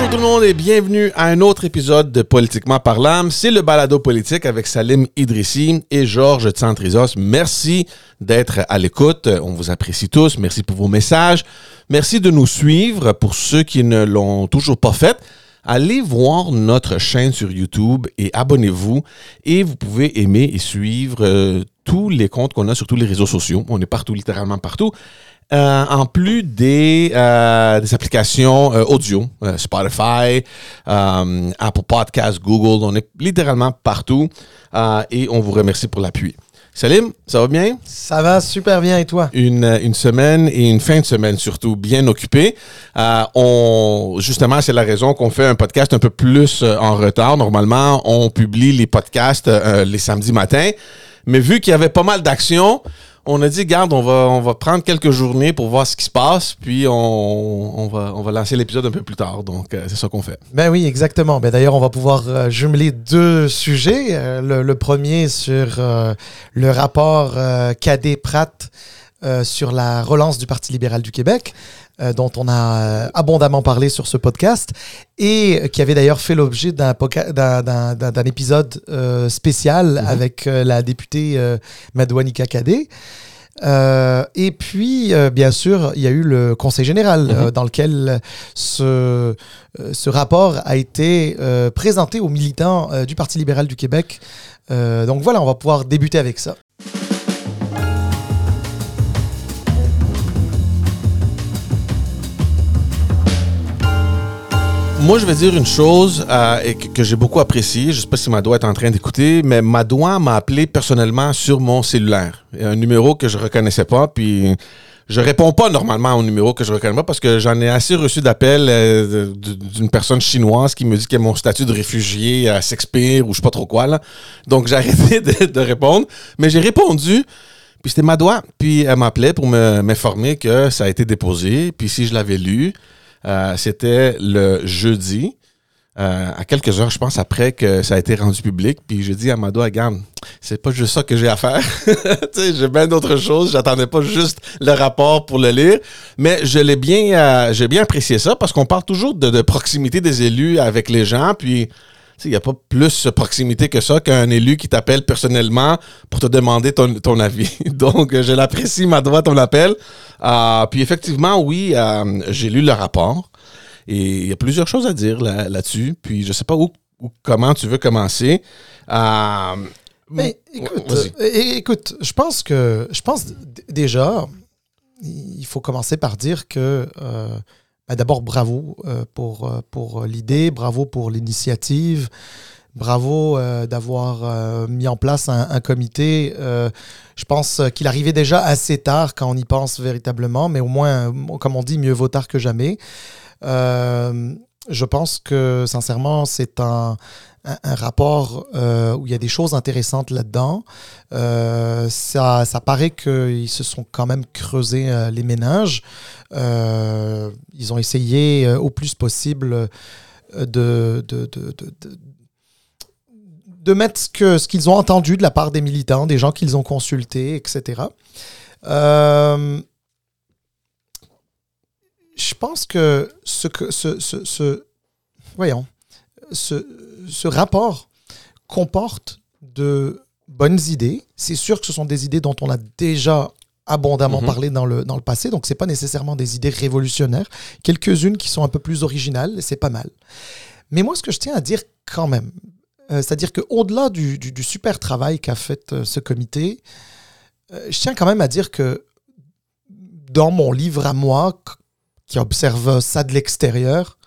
Bonjour tout le monde et bienvenue à un autre épisode de Politiquement parlant. C'est le balado politique avec Salim Idrissi et Georges Tsantrizos. Merci d'être à l'écoute. On vous apprécie tous. Merci pour vos messages. Merci de nous suivre. Pour ceux qui ne l'ont toujours pas fait, allez voir notre chaîne sur YouTube et abonnez-vous. Et vous pouvez aimer et suivre euh, tous les comptes qu'on a sur tous les réseaux sociaux. On est partout, littéralement partout. Euh, en plus des, euh, des applications euh, audio, euh, Spotify, euh, Apple Podcasts, Google, on est littéralement partout euh, et on vous remercie pour l'appui. Salim, ça va bien? Ça va super bien et toi? Une, une semaine et une fin de semaine surtout bien occupée. Euh, on, justement, c'est la raison qu'on fait un podcast un peu plus en retard. Normalement, on publie les podcasts euh, les samedis matins. Mais vu qu'il y avait pas mal d'actions, on a dit, garde, on va, prendre quelques journées pour voir ce qui se passe, puis on, va, lancer l'épisode un peu plus tard. Donc, euh, c'est ça qu'on fait. Ben oui, exactement. Ben D'ailleurs, on va pouvoir euh, jumeler deux sujets. Euh, le, le premier sur le rapport Cadet-Pratt sur la relance du Parti libéral du Québec, euh, dont on a euh, abondamment parlé sur ce podcast, et qui avait d'ailleurs fait l'objet d'un épisode euh, spécial avec euh, la députée Madouanika Cadet. Euh, et puis, euh, bien sûr, il y a eu le Conseil général euh, dans lequel ce, ce rapport a été présenté aux militants du Parti libéral du Québec. Donc voilà, on va pouvoir débuter avec ça. Moi, je vais dire une chose euh, que, j'ai beaucoup appréciée. Je sais pas si Madoua est en train d'écouter, mais Madoua m'a appelé personnellement sur mon cellulaire. Un numéro que je reconnaissais pas, puis je réponds pas normalement au numéro que je reconnais pas parce que j'en ai assez reçu d'appels euh, d'une personne chinoise qui me dit que mon statut de réfugié euh, s'expire ou je sais pas trop quoi. Donc, j'ai arrêté de, répondre. Mais j'ai répondu. Puis c'était Madoua. Puis elle m'appelait pour me- m'informer que ça a été déposé. Puis si je l'avais lu, euh, c'était le jeudi, euh, à quelques heures, je pense, après que ça a été rendu public. Puis j'ai dit à Mado, regarde, c'est pas juste ça que j'ai à faire. j'ai bien d'autres choses. J'attendais pas juste le rapport pour le lire. Mais je l'ai bien, euh, j'ai bien apprécié ça parce qu'on parle toujours de proximité des élus avec les gens. Puis il n'y a pas plus de proximité que ça qu'un élu qui t'appelle personnellement pour te demander ton, ton avis. Donc, je l'apprécie, Madoua, ton appel. Euh, puis effectivement, oui, euh, j'ai lu le rapport et il y a plusieurs choses à dire là- là-dessus. puis je sais pas où, où- comment tu veux commencer. Euh, Mais écoute, écoute, je pense que je pense d- déjà, il faut commencer par dire que ben d'abord bravo euh, pour euh, pour l'idée, bravo pour l'initiative, bravo euh, d'avoir euh, mis en place un, comité. Euh, je pense qu'il arrivait déjà assez tard quand on y pense véritablement, mais au moins, comme on dit, mieux vaut tard que jamais. Euh, je pense que sincèrement, c'est un, un, rapport euh, où il y a des choses intéressantes là-dedans. Euh, ça, ça paraît qu'ils se sont quand même creusés euh, les ménages. Euh, ils ont essayé au plus possible de, de, de, de, de- mettre ce qu'ils ont entendu de la part des militants, des gens qu'ils ont consultés, etc. Je pense que ce, que ce, ce- voyons, ce, ce rapport comporte de bonnes idées. C'est sûr que ce sont des idées dont on a déjà abondamment Mhm. parlé dans le, dans le passé, donc c'est pas nécessairement des idées révolutionnaires. Quelques-unes qui sont un peu plus originales, c'est pas mal. Mais moi, ce que je tiens à dire quand même, euh, c'est-à-dire qu'au-delà du, du, du super travail qu'a fait euh, ce comité, euh, je tiens quand même à dire que dans mon livre à moi, qui observe ça de l'extérieur,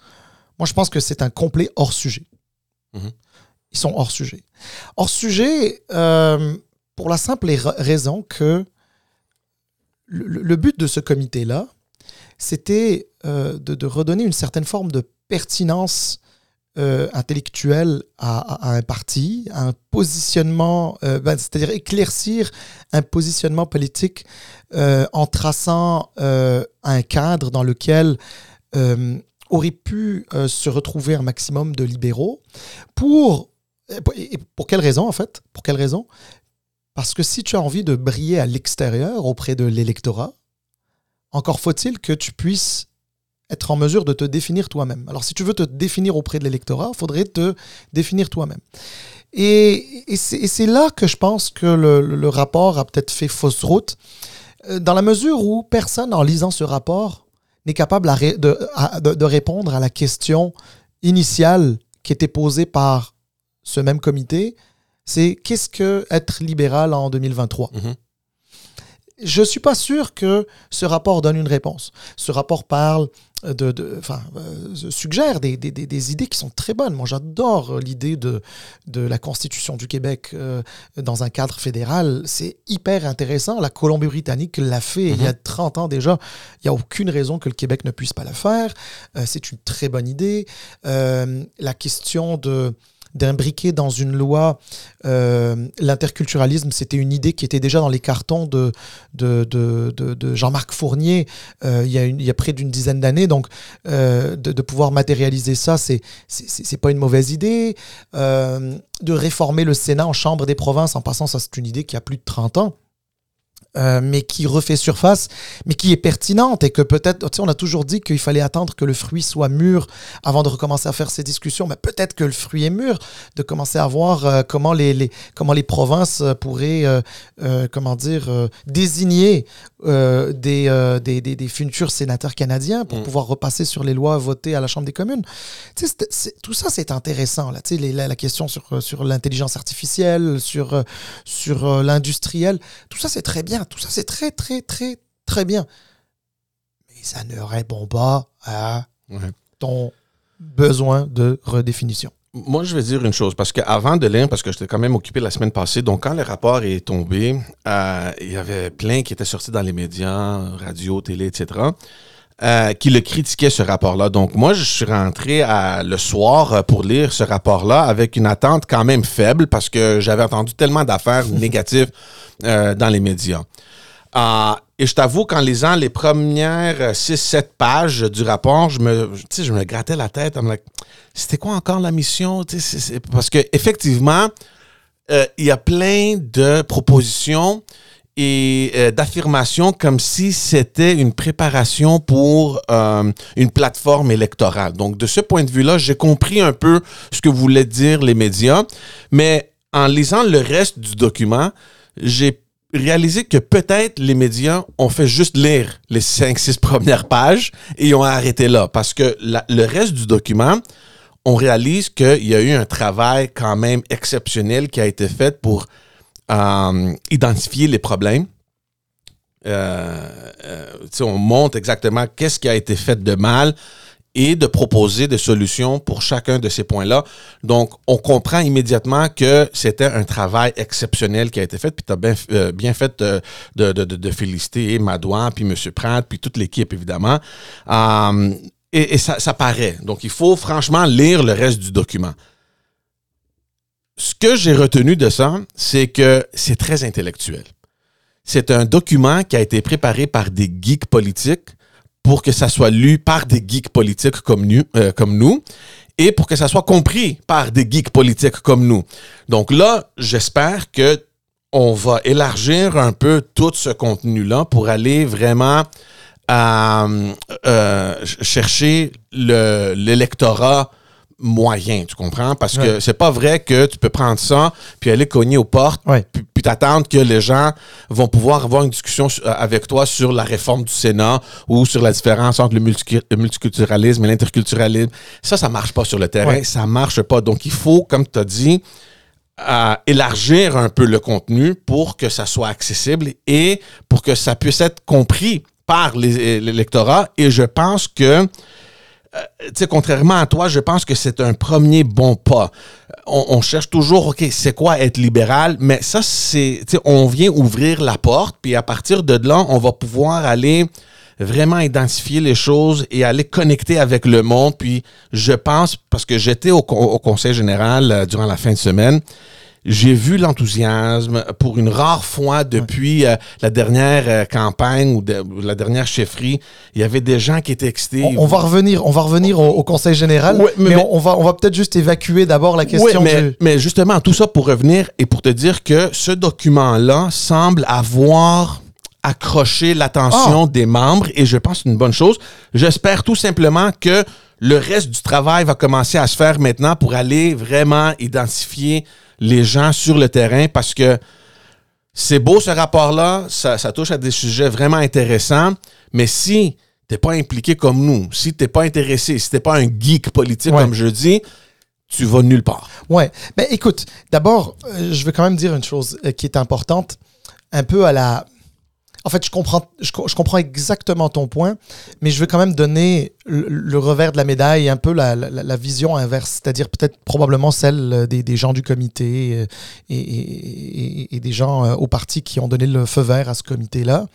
moi je pense que c'est un complet hors sujet. Mhm. Ils sont hors sujet. Hors sujet euh, pour la simple raison que le, but de ce comité-là, c'était euh, de, de redonner une certaine forme de pertinence euh, intellectuelle à, à- à un parti, à un positionnement, euh, ben, c'est-à-dire éclaircir un positionnement politique euh, en traçant un cadre dans lequel aurait pu euh, se retrouver un maximum de libéraux. Pour, et pour quelle raison, en fait? Pour quelle raison? Parce que si tu as envie de briller à l'extérieur auprès de l'électorat, encore faut-il que tu puisses être en mesure de te définir toi-même. Alors si tu veux te définir auprès de l'électorat, il faudrait te définir toi-même. Et, c'est là que je pense que le, rapport a peut-être fait fausse route, euh, dans la mesure où personne, en lisant ce rapport, n'est capable de, répondre à la question initiale qui était posée par ce même comité, c'est qu'est-ce que être libéral en 2023 je ne suis pas sûr que ce rapport donne une réponse. Ce rapport parle de, enfin, euh, suggère des, idées qui sont très bonnes. Moi, j'adore l'idée de, de la Constitution du Québec euh, dans un cadre fédéral. C'est hyper intéressant. La Colombie-Britannique l'a fait il y a 30 mhm. ans déjà. Il n'y a aucune raison que le Québec ne puisse pas la faire. Euh, c'est une très bonne idée. la question de d'imbriquer dans une loi euh, l'interculturalisme. C'était une idée qui était déjà dans les cartons de, Jean-Marc Fournier euh, il, y a il, y a près d'une dizaine d'années. Donc, euh, de, pouvoir matérialiser ça, c'est c'est pas une mauvaise idée. de réformer le Sénat en Chambre des provinces, en passant, ça c'est une idée qui a plus de 30 ans. Euh, mais qui refait surface, mais qui est pertinente et que peut-être, tu sais, on a toujours dit qu'il fallait attendre que le fruit soit mûr avant de recommencer à faire ces discussions, mais peut-être que le fruit est mûr, de commencer à voir euh, comment, les, les, comment les provinces euh, pourraient, comment dire, désigner des, des, des, futurs sénateurs canadiens pour mm. pouvoir repasser sur les lois votées à la Chambre des communes. Tu sais, tout ça, c'est intéressant, là, tu sais, la, la, question sur, sur l'intelligence artificielle, sur, sur l'industriel, tout ça, c'est très bien tout ça c'est très, très, très, très bien. Mais ça ne répond pas à ton besoin de redéfinition. Moi, je vais dire une chose, parce qu'avant de lire, parce que j'étais quand même occupé la semaine passée, donc quand le rapport est tombé, euh, il y avait plein qui étaient sortis dans les médias, radio, télé, etc., euh, qui le critiquaient, ce rapport-là. Donc, moi, je suis rentré à, le soir euh, pour lire ce rapport-là avec une attente quand même faible, parce que j'avais entendu tellement d'affaires négatives euh, dans les médias. Euh, et je t'avoue qu'en lisant les premières 6-7 pages du rapport, je me, je me grattais la tête. C'était quoi encore la mission? parce qu'effectivement, il y a plein de propositions et d'affirmations comme si c'était une préparation pour une plateforme électorale. Donc, de ce point de vue-là, j'ai compris un peu ce que voulaient dire les médias, mais en lisant le reste du document, j'ai réalisé que peut-être les médias ont fait juste lire les cinq, six premières pages et ont arrêté là. Parce que le reste du document, on réalise qu'il y a eu un travail quand même exceptionnel qui a été fait pour euh, identifier les problèmes. Euh, euh, on montre exactement qu'est-ce qui a été fait de mal, et de proposer des solutions pour chacun de ces points-là. Donc, on comprend immédiatement que c'était un travail exceptionnel qui a été fait, puis tu as bien, fait de, féliciter Madouin, puis M. Pratt, puis toute l'équipe, évidemment. Et, ça paraît. Donc, il faut franchement lire le reste du document. Ce que j'ai retenu de ça, c'est que c'est très intellectuel. C'est un document qui a été préparé par des geeks politiques pour que ça soit lu par des geeks politiques comme nous, euh, nous et pour que ça soit compris par des geeks politiques comme nous. Donc là, j'espère que on va élargir un peu tout ce contenu-là pour aller vraiment euh, euh chercher l'électorat moyen, tu comprends? Parce que c'est pas vrai que tu peux prendre ça, puis aller cogner aux portes, puis, t'attendre que les gens vont pouvoir avoir une discussion euh, avec toi sur la réforme du Sénat ou sur la différence entre le, multiculturalisme et l'interculturalisme. Ça, ça marche pas sur le terrain, ça marche pas. Donc, il faut, comme tu as dit, euh, élargir un peu le contenu pour que ça soit accessible et pour que ça puisse être compris par l'électorat. Et je pense que euh, tu sais, contrairement à toi, je pense que c'est un premier bon pas. On, cherche toujours, OK, c'est quoi être libéral? Mais ça, c'est, tu sais, on vient ouvrir la porte, puis à partir de là, on va pouvoir aller vraiment identifier les choses et aller connecter avec le monde. Puis je pense, parce que j'étais au, au Conseil général euh, durant la fin de semaine, j'ai vu l'enthousiasme pour une rare fois depuis euh, la dernière euh, campagne ou, la dernière chefferie. Il y avait des gens qui étaient excités. On, va revenir, on va revenir au, Conseil général, mais, on, va, on va peut-être juste évacuer d'abord la question. mais, mais justement, tout ça pour revenir et pour te dire que ce document-là semble avoir accrocher l'attention des membres et je pense que c'est une bonne chose. J'espère tout simplement que le reste du travail va commencer à se faire maintenant pour aller vraiment identifier les gens sur le terrain parce que c'est beau ce rapport-là, ça, ça touche à des sujets vraiment intéressants, mais si t'es pas impliqué comme nous, si t'es pas intéressé, si t'es pas un geek politique Ouais. comme je dis, tu vas nulle part. Ouais. Ben écoute, d'abord, euh, je veux quand même dire une chose euh, qui est importante, un peu à la. En fait, je comprends, je, co- je comprends exactement ton point, mais je veux quand même donner le, revers de la médaille, un peu la, vision inverse, c'est-à-dire peut-être probablement celle euh, des, gens du comité euh, et, des gens euh, au parti qui ont donné le feu vert à ce comité-là.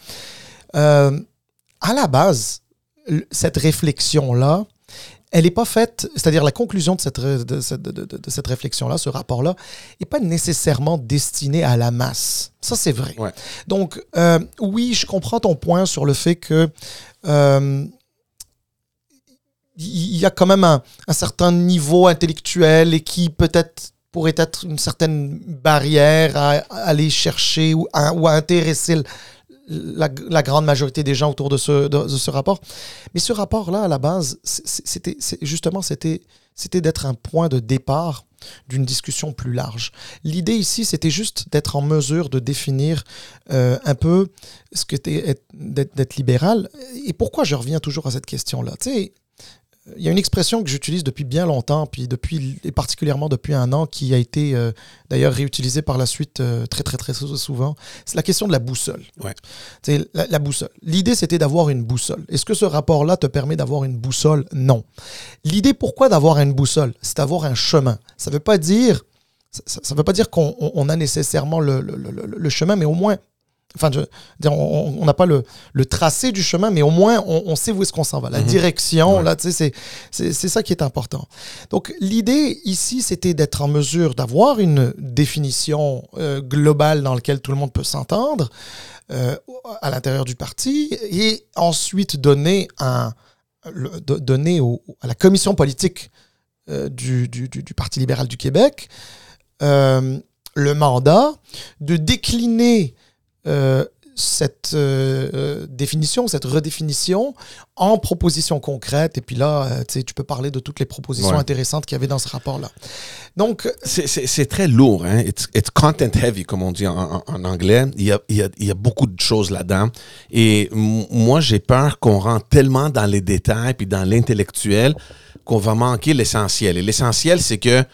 Euh, à la base, cette réflexion-là, elle n'est pas faite, c'est-à-dire la conclusion de cette, de, cette- de- de- de cette réflexion-là, ce rapport-là, n'est pas nécessairement destinée à la masse. Ça, c'est vrai. Ouais. Donc, euh, oui, je comprends ton point sur le fait que euh, il y a quand même un, un certain niveau intellectuel et qui peut-être pourrait être une certaine barrière à, à aller chercher ou à, ou à intéresser la, grande majorité des gens autour de ce, de, ce rapport. Mais ce rapport-là, à la base, c'était justement, c'était d'être un point de départ d'une discussion plus large. L'idée ici, c'était juste d'être en mesure de définir euh, un peu ce que d'être libéral. Et pourquoi je reviens toujours à cette question-là? Tu sais, il y a une expression que j'utilise depuis bien longtemps, puis depuis, et particulièrement depuis un an, qui a été euh, d'ailleurs réutilisée par la suite euh, très, très, très sou- souvent. C'est la question de la boussole. Ouais. La, la boussole. L'idée, c'était d'avoir une boussole. Est-ce que ce rapport-là te permet d'avoir une boussole? Non. L'idée, pourquoi d'avoir une boussole? C'est d'avoir un chemin. Ça ne veut pas dire. Ça, ça veut pas dire qu'on on- on a nécessairement le- le- le chemin, mais au moins, enfin, je on n'a pas le, le tracé du chemin, mais au moins, on, on sait où est-ce qu'on s'en va. La Mhm. direction, Ouais. là, c'est- ça qui est important. Donc, l'idée ici, c'était d'être en mesure d'avoir une définition euh, globale dans laquelle tout le monde peut s'entendre euh, à l'intérieur du parti et ensuite donner, un, le- do- donner au- à la commission politique euh, du, du- du- du Parti libéral du Québec le mandat de décliner euh, cette euh, euh, définition, cette redéfinition en propositions concrètes. Et puis là, euh, tu peux parler de toutes les propositions Ouais. intéressantes qu'il y avait dans ce rapport-là. Donc, C'est- très lourd, hein? It's, it's content heavy, comme on dit en, en- en anglais. Il y, a, il, y a, il y a beaucoup de choses là-dedans. Et moi, j'ai peur qu'on rentre tellement dans les détails puis dans l'intellectuel qu'on va manquer l'essentiel. Et l'essentiel, c'est que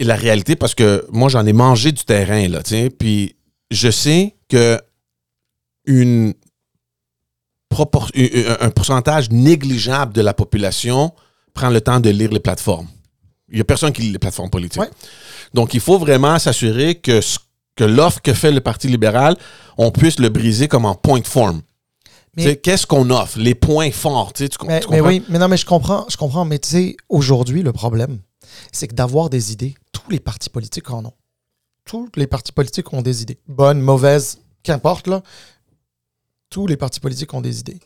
et la réalité, parce que moi, j'en ai mangé du terrain, là, tu sais, puis je sais que une propor- un pourcentage négligeable de la population prend le temps de lire les plateformes. Il n'y a personne qui lit les plateformes politiques. Ouais. Donc, il faut vraiment s'assurer que, ce- que l'offre que fait le Parti libéral, on puisse le briser comme en point form. Mais- Tu sais, Qu'est-ce qu'on offre? Les points forts. Tu, mais, tu mais comprends? oui, mais non, mais je comprends, je comprends. Mais tu sais, aujourd'hui, le problème, c'est que d'avoir des idées, tous les partis politiques en ont. Tous les partis politiques ont des idées. Bonnes, mauvaises, qu'importe, là. Tous les partis politiques ont des idées.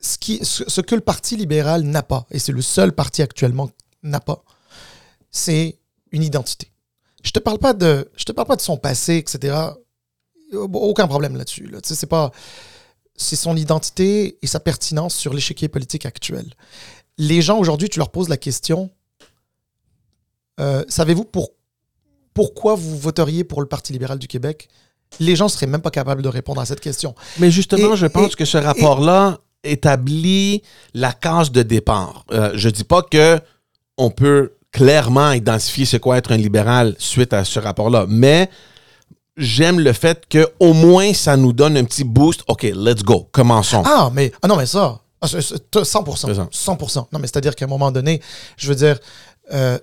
Ce, qui, ce, que le Parti libéral n'a pas, et c'est le seul parti actuellement n'a pas, c'est une identité. Je te parle pas de, je te parle pas de son passé, etc. Aucun problème là-dessus. C'est pas, c'est son identité et sa pertinence sur l'échiquier politique actuel. Les gens aujourd'hui, tu leur poses la question euh, savez-vous pour, pourquoi vous voteriez pour le Parti libéral du Québec? Les gens seraient même pas capables de répondre à cette question. Mais justement, Et- je pense et- que ce rapport-là établit la case de départ. Euh, je dis pas que on peut clairement identifier c'est quoi être un libéral suite à ce rapport-là, mais j'aime le fait que au moins ça nous donne un petit boost. OK, let's go, commençons. Ah, mais ah non, mais ça, ah, c'est- c'est 100%. C'est ça. 100%. Non, mais c'est-à-dire qu'à un moment donné, je veux dire, euh,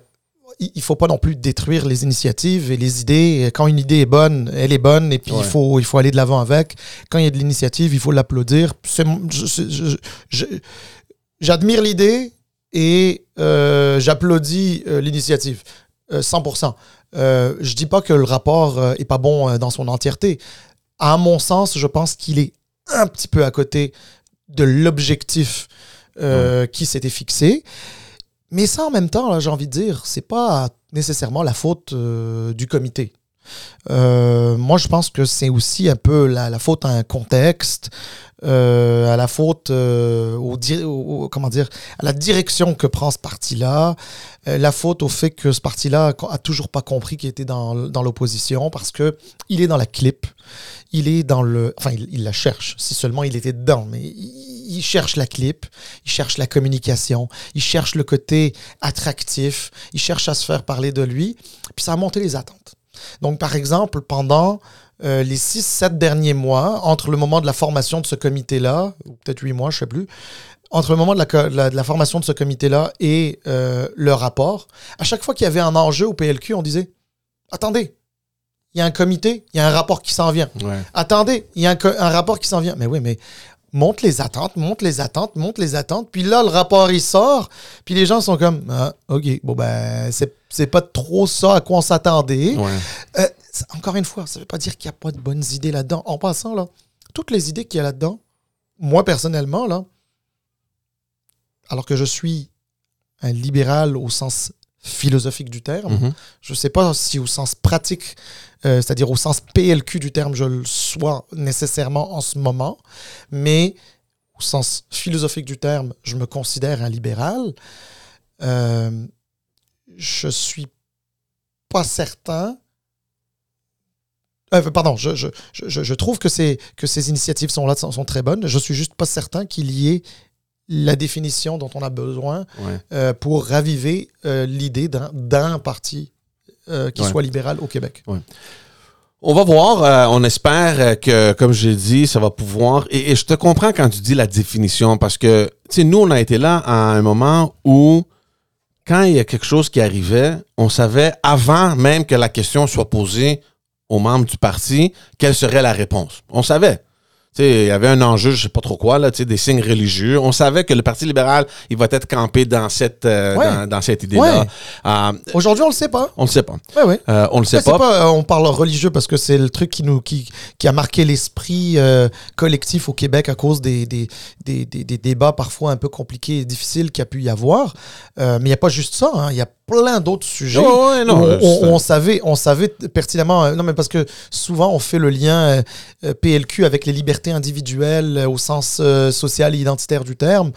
il il faut pas non plus détruire les initiatives et les idées. Quand une idée est bonne, elle est bonne, et puis il, faut, il faut aller de l'avant avec. Quand il y a de l'initiative, il faut l'applaudir. J'admire l'idée et euh, j'applaudis euh, l'initiative. Euh, 100%. Euh, je dis pas que le rapport euh, est pas bon euh, dans son entièreté. À mon sens, je pense qu'il est un petit peu à côté de l'objectif euh, qui s'était fixé. Mais ça, en même temps, là, j'ai envie de dire, c'est pas nécessairement la faute euh, du comité. Euh, moi, je pense que c'est aussi un peu la, la faute à un contexte, euh, à la faute au, comment dire, à la direction que prend ce parti-là, la faute au fait que ce parti-là a, toujours pas compris qu'il était dans, dans l'opposition parce que il est dans la clip, il est dans le, enfin, il, il la cherche. Si seulement il était dedans, mais il, il cherche la clip, il cherche la communication, il cherche le côté attractif, il cherche à se faire parler de lui, puis ça a monté les attentes. Donc, par exemple, pendant euh, les 6-7 derniers mois, entre le moment de la formation de ce comité-là, ou peut-être 8 mois, je ne sais plus, entre le moment de la, co- la- de la formation de ce comité-là et euh, le rapport, à chaque fois qu'il y avait un enjeu au PLQ, on disait Attendez, il y a un comité, il y a un rapport qui s'en vient. Ouais. Attendez, il y a un rapport qui s'en vient. Mais oui, mais monte les attentes, monte les attentes, monte les attentes. Puis là, le rapport, il sort. Puis les gens sont comme, ah, OK, bon, ben, c'est, pas trop ça à quoi on s'attendait. Ouais. Euh, encore une fois, ça veut pas dire qu'il n'y a pas de bonnes idées là-dedans. En passant, là, toutes les idées qu'il y a là-dedans, moi, personnellement, là, alors que je suis un libéral au sens philosophique du terme, Mhm. je ne sais pas si au sens pratique, euh, c'est-à-dire au sens PLQ du terme, je le sois nécessairement en ce moment, mais au sens philosophique du terme, je me considère un libéral. Euh, je suis pas certain. Euh, pardon, je, je, je, je trouve que ces, que ces initiatives sont là, sont, sont très bonnes. Je suis juste pas certain qu'il y ait la définition dont on a besoin Ouais. euh, pour raviver euh, l'idée d'un- parti euh, qui Ouais. soit libéral au Québec. On va voir. on espère que, comme j'ai dit, ça va pouvoir. Et, et je te comprends quand tu dis la définition, parce que, tu sais, nous, on a été là à un moment où, quand il y a quelque chose qui arrivait, on savait avant même que la question soit posée aux membres du parti, quelle serait la réponse. On savait. Il y avait un enjeu, je sais pas trop quoi, là, des signes religieux. On savait que le Parti libéral, il va être campé dans cette, euh, Ouais. dans, dans cette idée-là. Ouais. Euh, Aujourd'hui, on le sait pas. on ne sait pas. Ouais, ouais. Euh, on le sait pas. pas, euh, on parle religieux parce que c'est le truc qui nous qui, qui a marqué l'esprit euh, collectif au Québec à cause des, des, des, des- des débats parfois un peu compliqués et difficiles qu'il y a pu y avoir. Euh, mais il n'y a pas juste ça, hein. il y a plein d'autres sujets. Ouais, non, on, on- c'est- on savait, on savait pertinemment. euh, non, mais parce que souvent on fait le lien euh, euh, PLQ avec les libertés individuelles euh, au sens euh, social et identitaire du terme.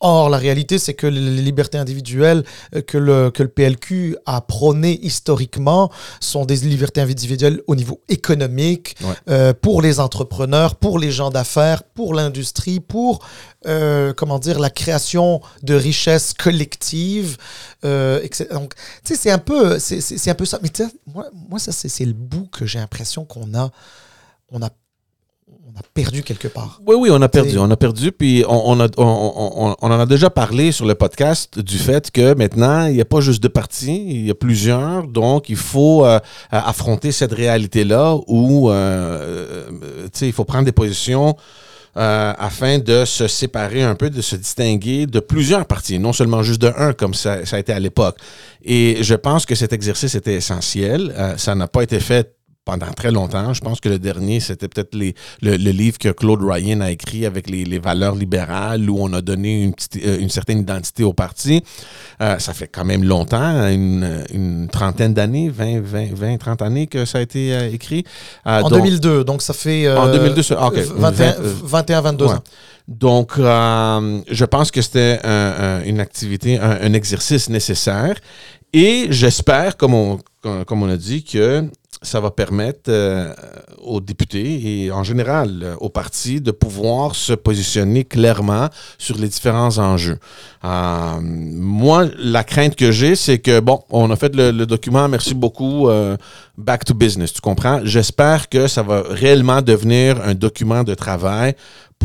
Or, la réalité, c'est que les libertés individuelles euh, que le, que le PLQ a prônées historiquement sont des libertés individuelles au niveau économique, Ouais. euh, pour les entrepreneurs, pour les gens d'affaires, pour l'industrie, pour euh, comment dire la création de richesses collectives. euh, etc. Donc, tu sais, c'est un peu, c'est, c'est- c'est un peu ça. Mais moi, moi, ça, c'est, c'est le bout que j'ai l'impression qu'on a, on a, on a perdu quelque part. Oui, oui, on a perdu. On a perdu, puis on, on a- on- on- on en a déjà parlé sur le podcast du fait que maintenant, il n'y a pas juste deux partis, il y a plusieurs. Donc, il faut euh, affronter cette réalité-là où, euh, euh, tu sais, il faut prendre des positions euh, afin de se séparer un peu, de se distinguer de plusieurs partis, non seulement juste de un, comme ça, ça a été à l'époque. Et je pense que cet exercice était essentiel. Ça n'a pas été fait pendant très longtemps. Je pense que le dernier, c'était peut-être le, le livre que Claude Ryan a écrit avec les, les valeurs libérales, où on a donné une, petite- euh, une certaine identité au parti. Euh, ça fait quand même longtemps, une, une trentaine d'années, 20, 20, 20, 30 années que ça a été euh, écrit. Euh, En donc- 2002, donc ça fait En 2002, ça- ah, ok. 21, Vingt- euh, 21, 22 Ouais. ans. Donc, je pense que c'était un- un- une activité, un, un exercice nécessaire. Et j'espère, comme on, comme comme on a dit, que ça va permettre euh, aux députés et en général euh, aux partis de pouvoir se positionner clairement sur les différents enjeux. Euh, moi, la crainte que j'ai, c'est que, bon, on a fait le, document, merci beaucoup, back to business, tu comprends? J'espère que ça va réellement devenir un document de travail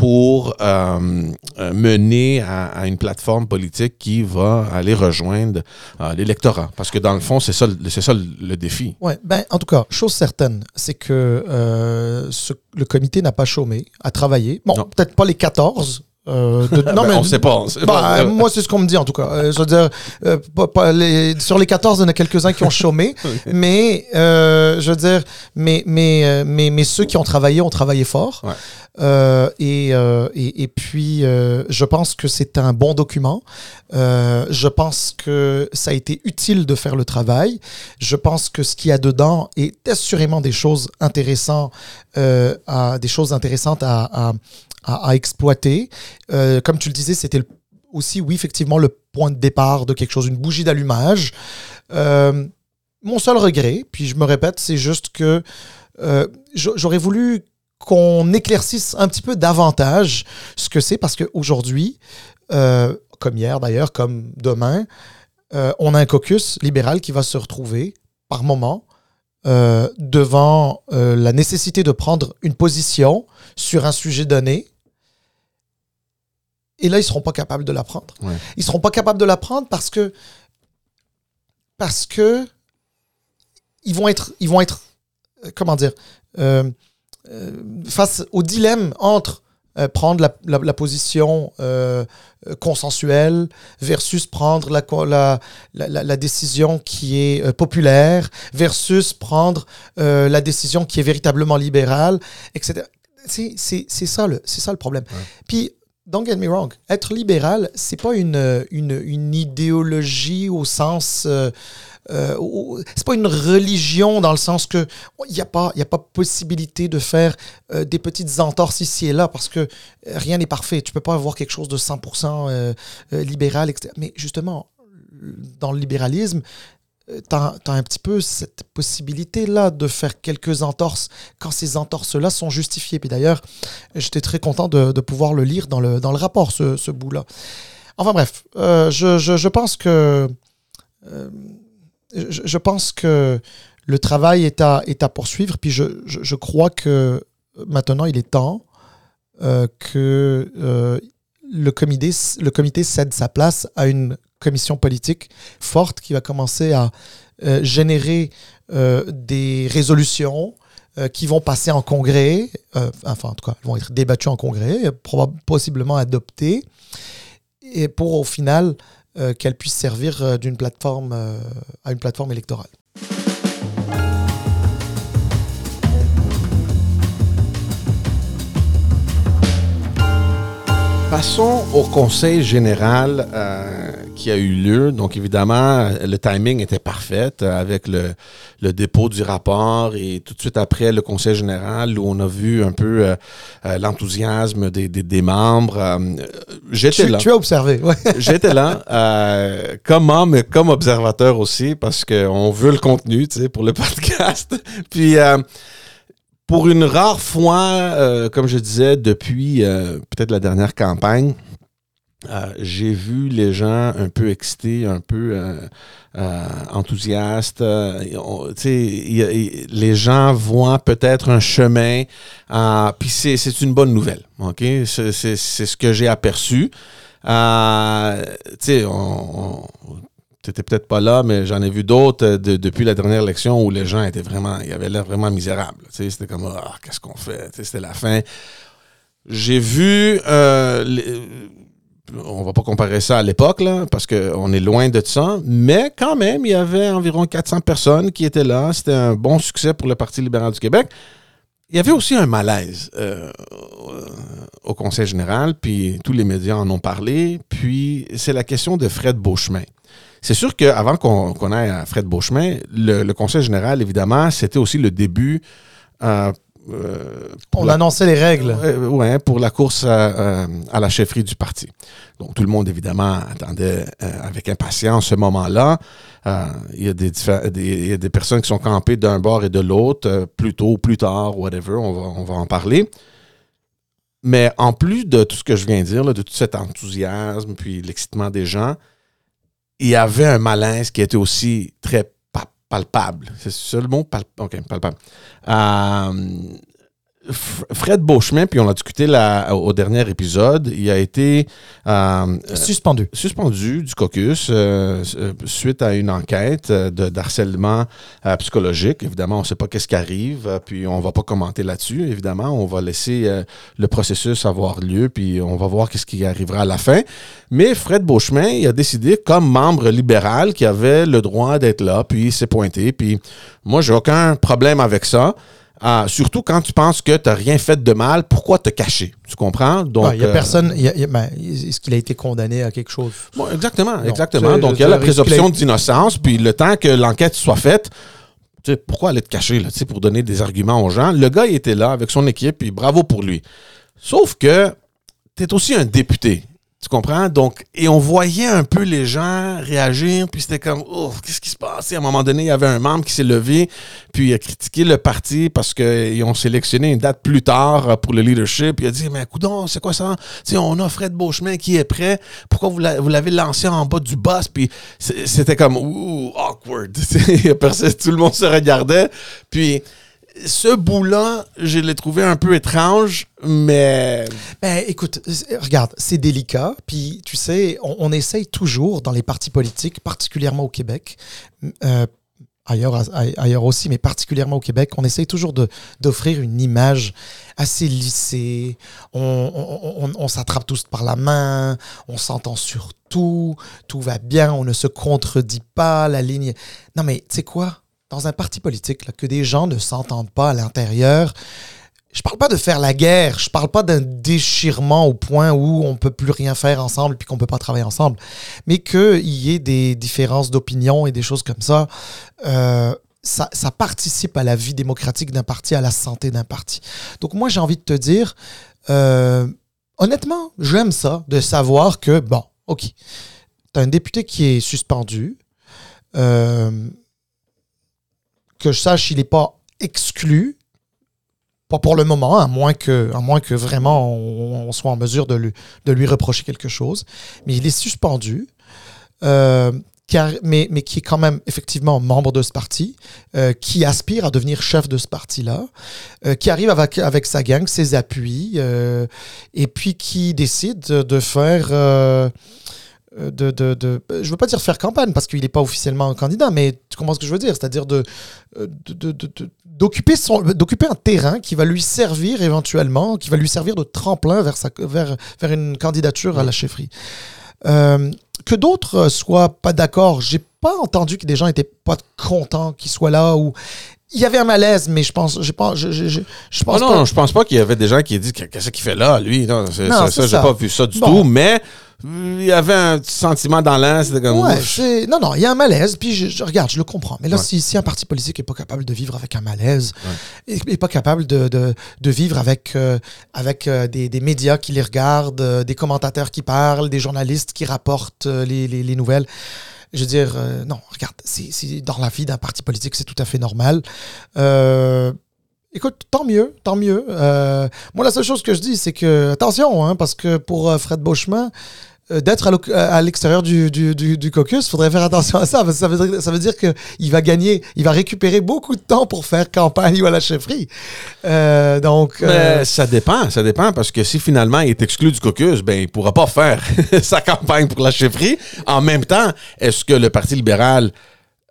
pour euh, euh, mener à, à une plateforme politique qui va aller rejoindre euh, l'électorat. Parce que dans le fond, c'est ça, le- c'est ça le, le défi. Ouais, ben, en tout cas, chose certaine, c'est que euh, ce- le comité n'a pas chômé, a travaillé. Bon, peut-être pas les 14. Euh, de- non, Ben, mais on sait pas. on sait Bah, pas. euh, moi, c'est ce qu'on me dit en tout cas. Euh, je veux dire, euh, pas- pas les- sur les 14, il y en a quelques-uns qui ont chômé, mais je veux dire, mais, mais, mais, mais ceux qui ont travaillé ont travaillé fort. Ouais. Et, et, et, puis, je pense que c'est un bon document. Je pense que ça a été utile de faire le travail. Je pense que ce qu'il y a dedans est assurément des choses intéressantes, à, des choses intéressantes à, exploiter. comme tu le disais, c'était aussi, oui, effectivement, le point de départ de quelque chose, une bougie d'allumage. mon seul regret, puis je me répète, c'est juste que euh, j'aurais voulu qu'on éclaircisse un petit peu davantage ce que c'est, parce qu'aujourd'hui, euh, comme hier d'ailleurs, comme demain, euh, on a un caucus libéral qui va se retrouver par moment euh, devant euh, la nécessité de prendre une position sur un sujet donné. Et là, ils ne seront pas capables de la prendre. Ouais. Ils ne seront pas capables de la prendre parce que parce que ils vont être ils vont être euh, comment dire euh, face au dilemme entre euh, prendre la, la, la position euh, consensuelle versus prendre la, la, décision qui est euh, populaire versus prendre la décision qui est véritablement libérale, etc. C'est ça, le- c'est ça le problème. Ouais. Puis, don't get me wrong, être libéral, c'est pas une, une, une idéologie au sens. Euh, c'est pas une religion dans le sens que il n'y a pas il a pas possibilité de faire euh, des petites entorses ici et là parce que euh, rien n'est parfait tu peux pas avoir quelque chose de 100% euh, libéral etc. mais justement dans le libéralisme tu as, un petit peu cette possibilité-là de faire quelques entorses quand ces entorses-là sont justifiées. Puis d'ailleurs, j'étais très content de, pouvoir le lire dans le, dans le rapport, ce, ce bout-là. Enfin bref, je, je, pense que... je, pense que le travail est à, poursuivre, puis je, crois que maintenant, il est temps euh, que euh, le, comité, cède sa place à une commission politique forte qui va commencer à euh, générer des résolutions qui vont passer en congrès, enfin en tout cas, elles vont être débattues en congrès, possiblement adoptées, et pour au final euh, qu'elles puissent servir euh, d'une plateforme euh, à une plateforme électorale. Passons au conseil général qui a eu lieu. Donc, évidemment, le timing était parfait euh, avec le, le dépôt du rapport et tout de suite après le conseil général où on a vu un peu euh, euh, l'enthousiasme des, des, des membres. Euh, J'étais Tu, là. tu as observé, ouais. J'étais là, euh, comme membre, mais comme observateur aussi, parce qu'on veut le contenu, tu sais, pour le podcast. Puis, pour une rare fois, euh, comme je disais, depuis euh, peut-être la dernière campagne, euh, j'ai vu les gens un peu excités, un peu euh, euh, enthousiastes. Les gens voient peut-être un chemin. Puis c'est une bonne nouvelle. C'est ce que j'ai aperçu. Euh, on, on- t'étais peut-être pas là, mais j'en ai vu d'autres de- depuis la dernière élection où les gens étaient vraiment, ils avaient l'air vraiment misérables. C'était comme, ah, qu'est-ce qu'on fait? C'était la fin. J'ai vu, on va pas comparer ça à l'époque, là, parce qu'on est loin de ça, mais quand même, il y avait environ 400 personnes qui étaient là. C'était un bon succès pour le Parti libéral du Québec. Il y avait aussi un malaise euh, au Conseil général, puis tous les médias en ont parlé. Puis c'est la question de Fred Beauchemin. C'est sûr qu'avant qu'on aille à Fred Beauchemin, le, le Conseil général, évidemment, c'était aussi le début. euh, euh, pour On la- annonçait les règles. euh, ouais, pour la course à, euh, à la chefferie du parti. Donc, tout le monde, évidemment, attendait euh, avec impatience ce moment-là. Euh, Il y, a des diffé- des- il y a des personnes qui sont campées d'un bord et de l'autre, plus tôt, plus tard, whatever, on va, on va en parler. Mais en plus de tout ce que je viens de dire, là, de tout cet enthousiasme, puis l'excitement des gens, il y avait un malaise qui était aussi très palpable. C'est ça le mot? OK, palpable. Euh, Fred Beauchemin, puis on a discuté la- au dernier épisode, il a été euh, euh, Suspendu. suspendu du caucus euh, suite à une enquête de d'harcèlement euh, psychologique. Évidemment, on ne sait pas qu'est-ce qui arrive, puis on va pas commenter là-dessus. Évidemment, on va laisser le processus avoir lieu, puis on va voir qu'est-ce qui arrivera à la fin. Mais Fred Beauchemin, il a décidé, comme membre libéral, qu'il avait le droit d'être là, puis il s'est pointé. Puis moi, j'ai aucun problème avec ça. Ah, surtout quand tu penses que tu n'as rien fait de mal, pourquoi te cacher? Tu comprends? Donc, Ouais, Il y a euh, personne. y a- il y a- ben, Est-ce qu'il a été condamné à quelque chose? bon, exactement, Non. exactement. Donc, il y a la présomption d'innocence, puis le temps que l'enquête soit faite, tu sais, pourquoi aller te cacher là, tu sais, pour donner des arguments aux gens? Le gars, il était là avec son équipe, puis bravo pour lui. Sauf que tu es aussi un député. Tu comprends? Donc, et on voyait un peu les gens réagir, puis c'était comme, oh, qu'est-ce qui se passe? À un moment donné, il y avait un membre qui s'est levé, puis il a critiqué le parti parce qu'ils ont sélectionné une date plus tard pour le leadership. Il a dit, mais coudon, c'est quoi ça? Sais, on a Fred Beauchemin qui est prêt. Pourquoi vous l'a- vous l'avez lancé en bas du boss? Puis c'était comme, ouh, awkward. Tout le monde se regardait. Puis ce bout-là, je l'ai trouvé un peu étrange, mais Ben, écoute, regarde, c'est délicat. Puis, tu sais, on, essaye toujours dans les partis politiques, particulièrement au Québec, euh, ailleurs, ailleurs aussi, mais particulièrement au Québec, on essaye toujours d'offrir une image assez lissée. On- on s'attrape tous par la main, on s'entend sur tout, tout va bien, on ne se contredit pas, la ligne. Non, mais tu sais quoi? Dans un parti politique, que des gens ne s'entendent pas à l'intérieur, je parle pas de faire la guerre, je parle pas d'un déchirement au point où on peut plus rien faire ensemble puis qu'on peut pas travailler ensemble, mais qu'il y ait des différences d'opinion et des choses comme ça, euh, ça, ça participe à la vie démocratique d'un parti, à la santé d'un parti. Donc moi j'ai envie de te dire, euh, honnêtement, j'aime ça, de savoir que, bon, ok, tu as un député qui est suspendu, euh, que je sache, il n'est pas exclu, pas pour le moment, à moins que, à moins que vraiment on, soit en mesure de lui, reprocher quelque chose. Mais il est suspendu, euh, mais, qui est quand même effectivement membre de ce parti, euh, qui aspire à devenir chef de ce parti-là, euh, qui arrive avec, sa gang, ses appuis, et puis qui décide de faire... euh, de, de, de- je veux pas dire faire campagne parce qu'il n'est pas officiellement un candidat, mais tu comprends ce que je veux dire, c'est-à-dire de, de- de- de- de- d'occuper son d'occuper un terrain qui va lui servir éventuellement, qui va lui servir de tremplin vers sa vers, vers une candidature à la chefferie. Euh, que d'autres euh, soient pas d'accord, j'ai pas entendu que des gens étaient pas contents qu'il soit là ou il y avait un malaise, mais je pense, j'ai pas, je, je, je, je pense non, pas. non, je pense pas qu'il y avait des gens qui aient dit qu'est-ce qu'il fait là, lui? Non, c'est- Non, ça, j'ai pas vu ça du Bon. tout, mais euh, il y avait un sentiment dans l'air, c'était comme Ouais, c'est- non, non, il y a un malaise, puis je, je- regarde, je le comprends. Mais là, Ouais. si, si un parti politique n'est pas capable de vivre avec un malaise, n'est pas capable de, de, de vivre avec, euh, avec euh, des, des médias qui les regardent, euh, des commentateurs qui parlent, des journalistes qui rapportent les, les- les nouvelles, je veux dire, non, regarde, c'est c'est- dans la vie d'un parti politique, c'est tout à fait normal. Écoute, tant mieux, tant mieux. Moi, la seule chose que je dis, c'est que, attention, hein, parce que pour Fred Beauchemin, d'être à l'extérieur du, caucus, il faudrait faire attention à ça, parce que ça veut dire, qu'il va gagner, il va récupérer beaucoup de temps pour faire campagne ou à la chefferie. Euh, donc, euh, ça dépend, ça dépend, parce que si finalement il est exclu du caucus, ben il pourra pas faire sa campagne pour la chefferie. En même temps, est-ce que le Parti libéral euh, euh,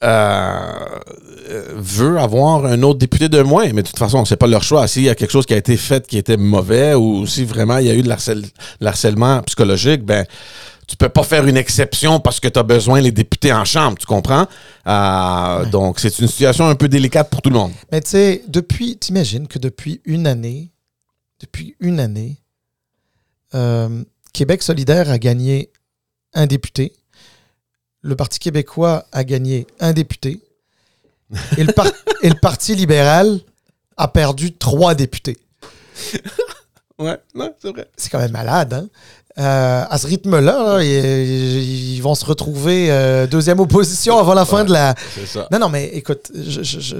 veut avoir un autre député de moins? Mais de toute façon, c'est pas leur choix. S'il y a quelque chose qui a été fait qui était mauvais ou si vraiment il y a eu de l'harcèle- l'harcèlement psychologique, ben tu peux pas faire une exception parce que tu as besoin les députés en chambre, tu comprends? Euh, Donc, c'est une situation un peu délicate pour tout le monde. Mais tu sais, depuis, t'imagines que depuis une année, depuis une année, euh, Québec solidaire a gagné un député, le Parti québécois a gagné un député, et le, par- et le Parti libéral a perdu trois députés. Ouais, non, c'est vrai. C'est quand même malade, hein? Euh, à ce rythme-là, là, ils, ils vont se retrouver euh, deuxième opposition avant la fin Ouais. de la, ça. non, non, mais écoute, je, je, je,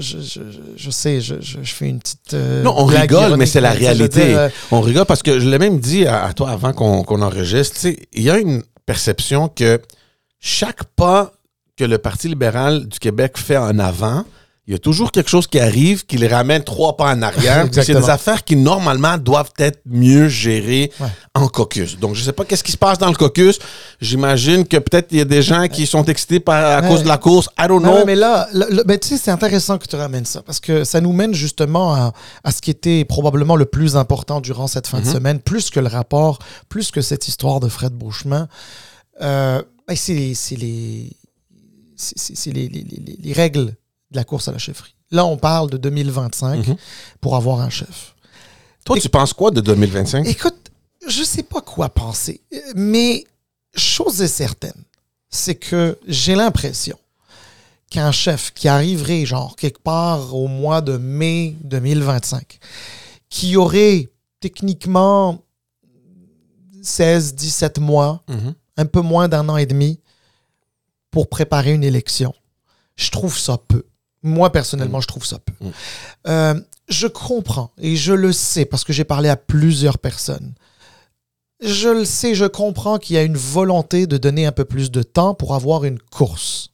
je, sais, je, fais une petite. euh, Non, on rigole, mais c'est la réalité. dire, On rigole parce que je l'ai même dit à, à toi avant qu'on enregistre. Il y a une perception que chaque pas que le Parti libéral du Québec fait en avant, il y a toujours quelque chose qui arrive qui les ramène trois pas en arrière. C'est des affaires qui, normalement, doivent être mieux gérées Ouais. en caucus. Donc, je sais pas qu'est-ce qui se passe dans le caucus. J'imagine que peut-être il y a des gens qui sont excités par, à Ouais. cause de la course. I don't know. ouais, mais là, ben, tu sais, c'est intéressant que tu ramènes ça parce que ça nous mène justement à, à ce qui était probablement le plus important durant cette fin de Mhm. semaine, plus que le rapport, plus que cette histoire de Fred Beauchemin. Euh, c'est les, c'est les, c'est- c'est- c'est les, les- les- les règles de la course à la chefferie. Là, on parle de 2025 Mhm. pour avoir un chef. Toi, Et- tu penses quoi de 2025? Écoute, je sais pas quoi penser, mais chose est certaine, c'est que j'ai l'impression qu'un chef qui arriverait, genre, quelque part au mois de mai 2025, qui aurait techniquement 16, 17 mois, Mhm. Un peu moins d'un an et demi pour préparer une élection. Je trouve ça peu. Moi, personnellement, je trouve ça peu. Mm. Euh, je comprends et je le sais parce que j'ai parlé à plusieurs personnes. Je le sais, je comprends qu'il y a une volonté de donner un peu plus de temps pour avoir une course.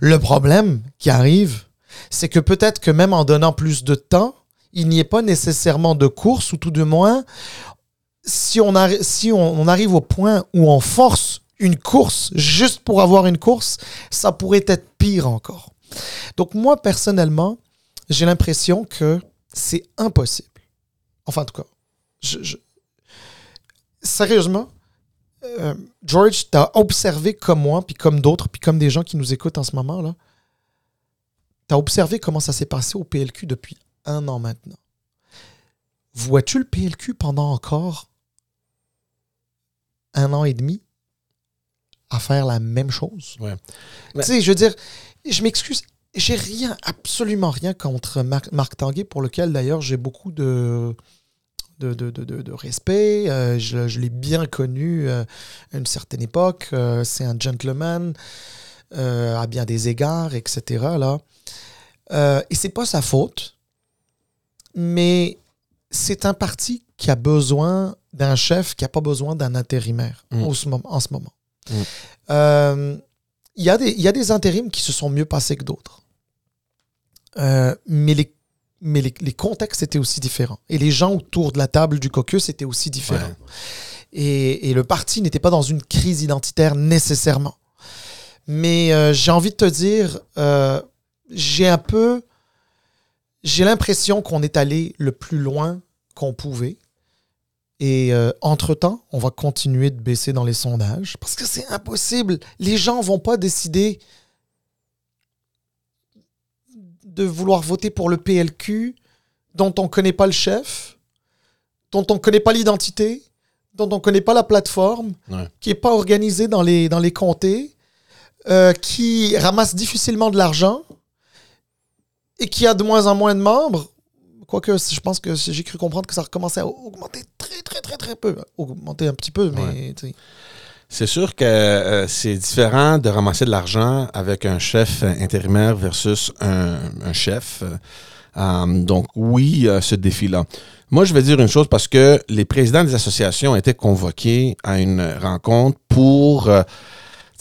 Le problème qui arrive, c'est que peut-être que même en donnant plus de temps, il n'y ait pas nécessairement de course ou tout de moins, si on, si on arrive au point où on force une course juste pour avoir une course, ça pourrait être pire encore. Donc moi, personnellement, j'ai l'impression que c'est impossible. Enfin, en tout cas, je- je- sérieusement, euh, George, tu as observé comme moi, puis comme d'autres, puis comme des gens qui nous écoutent en ce moment, là, tu as observé comment ça s'est passé au PLQ depuis un an maintenant. Vois-tu le PLQ pendant encore un an et demi à faire la même chose? Ouais. Tu sais, je veux dire, je m'excuse, j'ai rien, absolument rien contre Marc, Marc Tanguay, pour lequel d'ailleurs j'ai beaucoup de, de, de, de- respect. Euh, je je l'ai bien connu euh, à une certaine époque. Euh, c'est un gentleman à bien des égards, etc. Là. Et c'est pas sa faute, mais c'est un parti qui a besoin d'un chef qui n'a pas besoin d'un intérimaire Mm. au ce moment- en ce moment. Mm. Euh, il y, a des- il y a des intérims qui se sont mieux passés que d'autres. Euh, mais les, mais les, les contextes étaient aussi différents. Et les gens autour de la table du caucus étaient aussi différents. Ouais. Et, et le parti n'était pas dans une crise identitaire nécessairement. Mais euh, j'ai envie de te dire, euh, j'ai un peu. J'ai l'impression qu'on est allé le plus loin qu'on pouvait. Et euh, entre-temps, on va continuer de baisser dans les sondages parce que c'est impossible. Les gens vont pas décider de vouloir voter pour le PLQ dont on connaît pas le chef, dont on connaît pas l'identité, dont on connaît pas la plateforme, Ouais. qui est pas organisé dans les, dans les comtés, euh, qui ramasse difficilement de l'argent et qui a de moins en moins de membres. Quoique, je pense que j'ai cru comprendre que ça recommençait à augmenter très, très, très, très peu. Augmenter un petit peu, mais. C'est sûr que euh, c'est différent de ramasser de l'argent avec un chef intérimaire versus un, un chef. Euh, donc oui, euh, ce défi-là. Moi, je vais dire une chose parce que les présidents des associations étaient convoqués à une rencontre pour euh,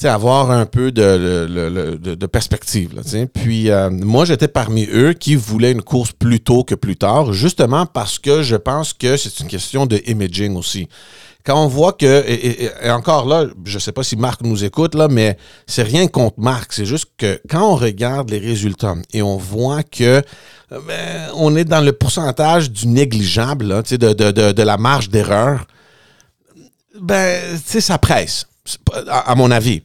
avoir un peu de, le- de, de perspective. Là. Puis euh, moi, j'étais parmi eux qui voulaient une course plus tôt que plus tard, justement parce que je pense que c'est une question de imaging aussi quand on voit que, et, encore là, je sais pas si Marc nous écoute, là, mais c'est rien contre Marc. C'est juste que quand on regarde les résultats et on voit que ben, on est dans le pourcentage du négligeable, là, de, de, de, de la marge d'erreur, ben, ça presse, à, mon avis.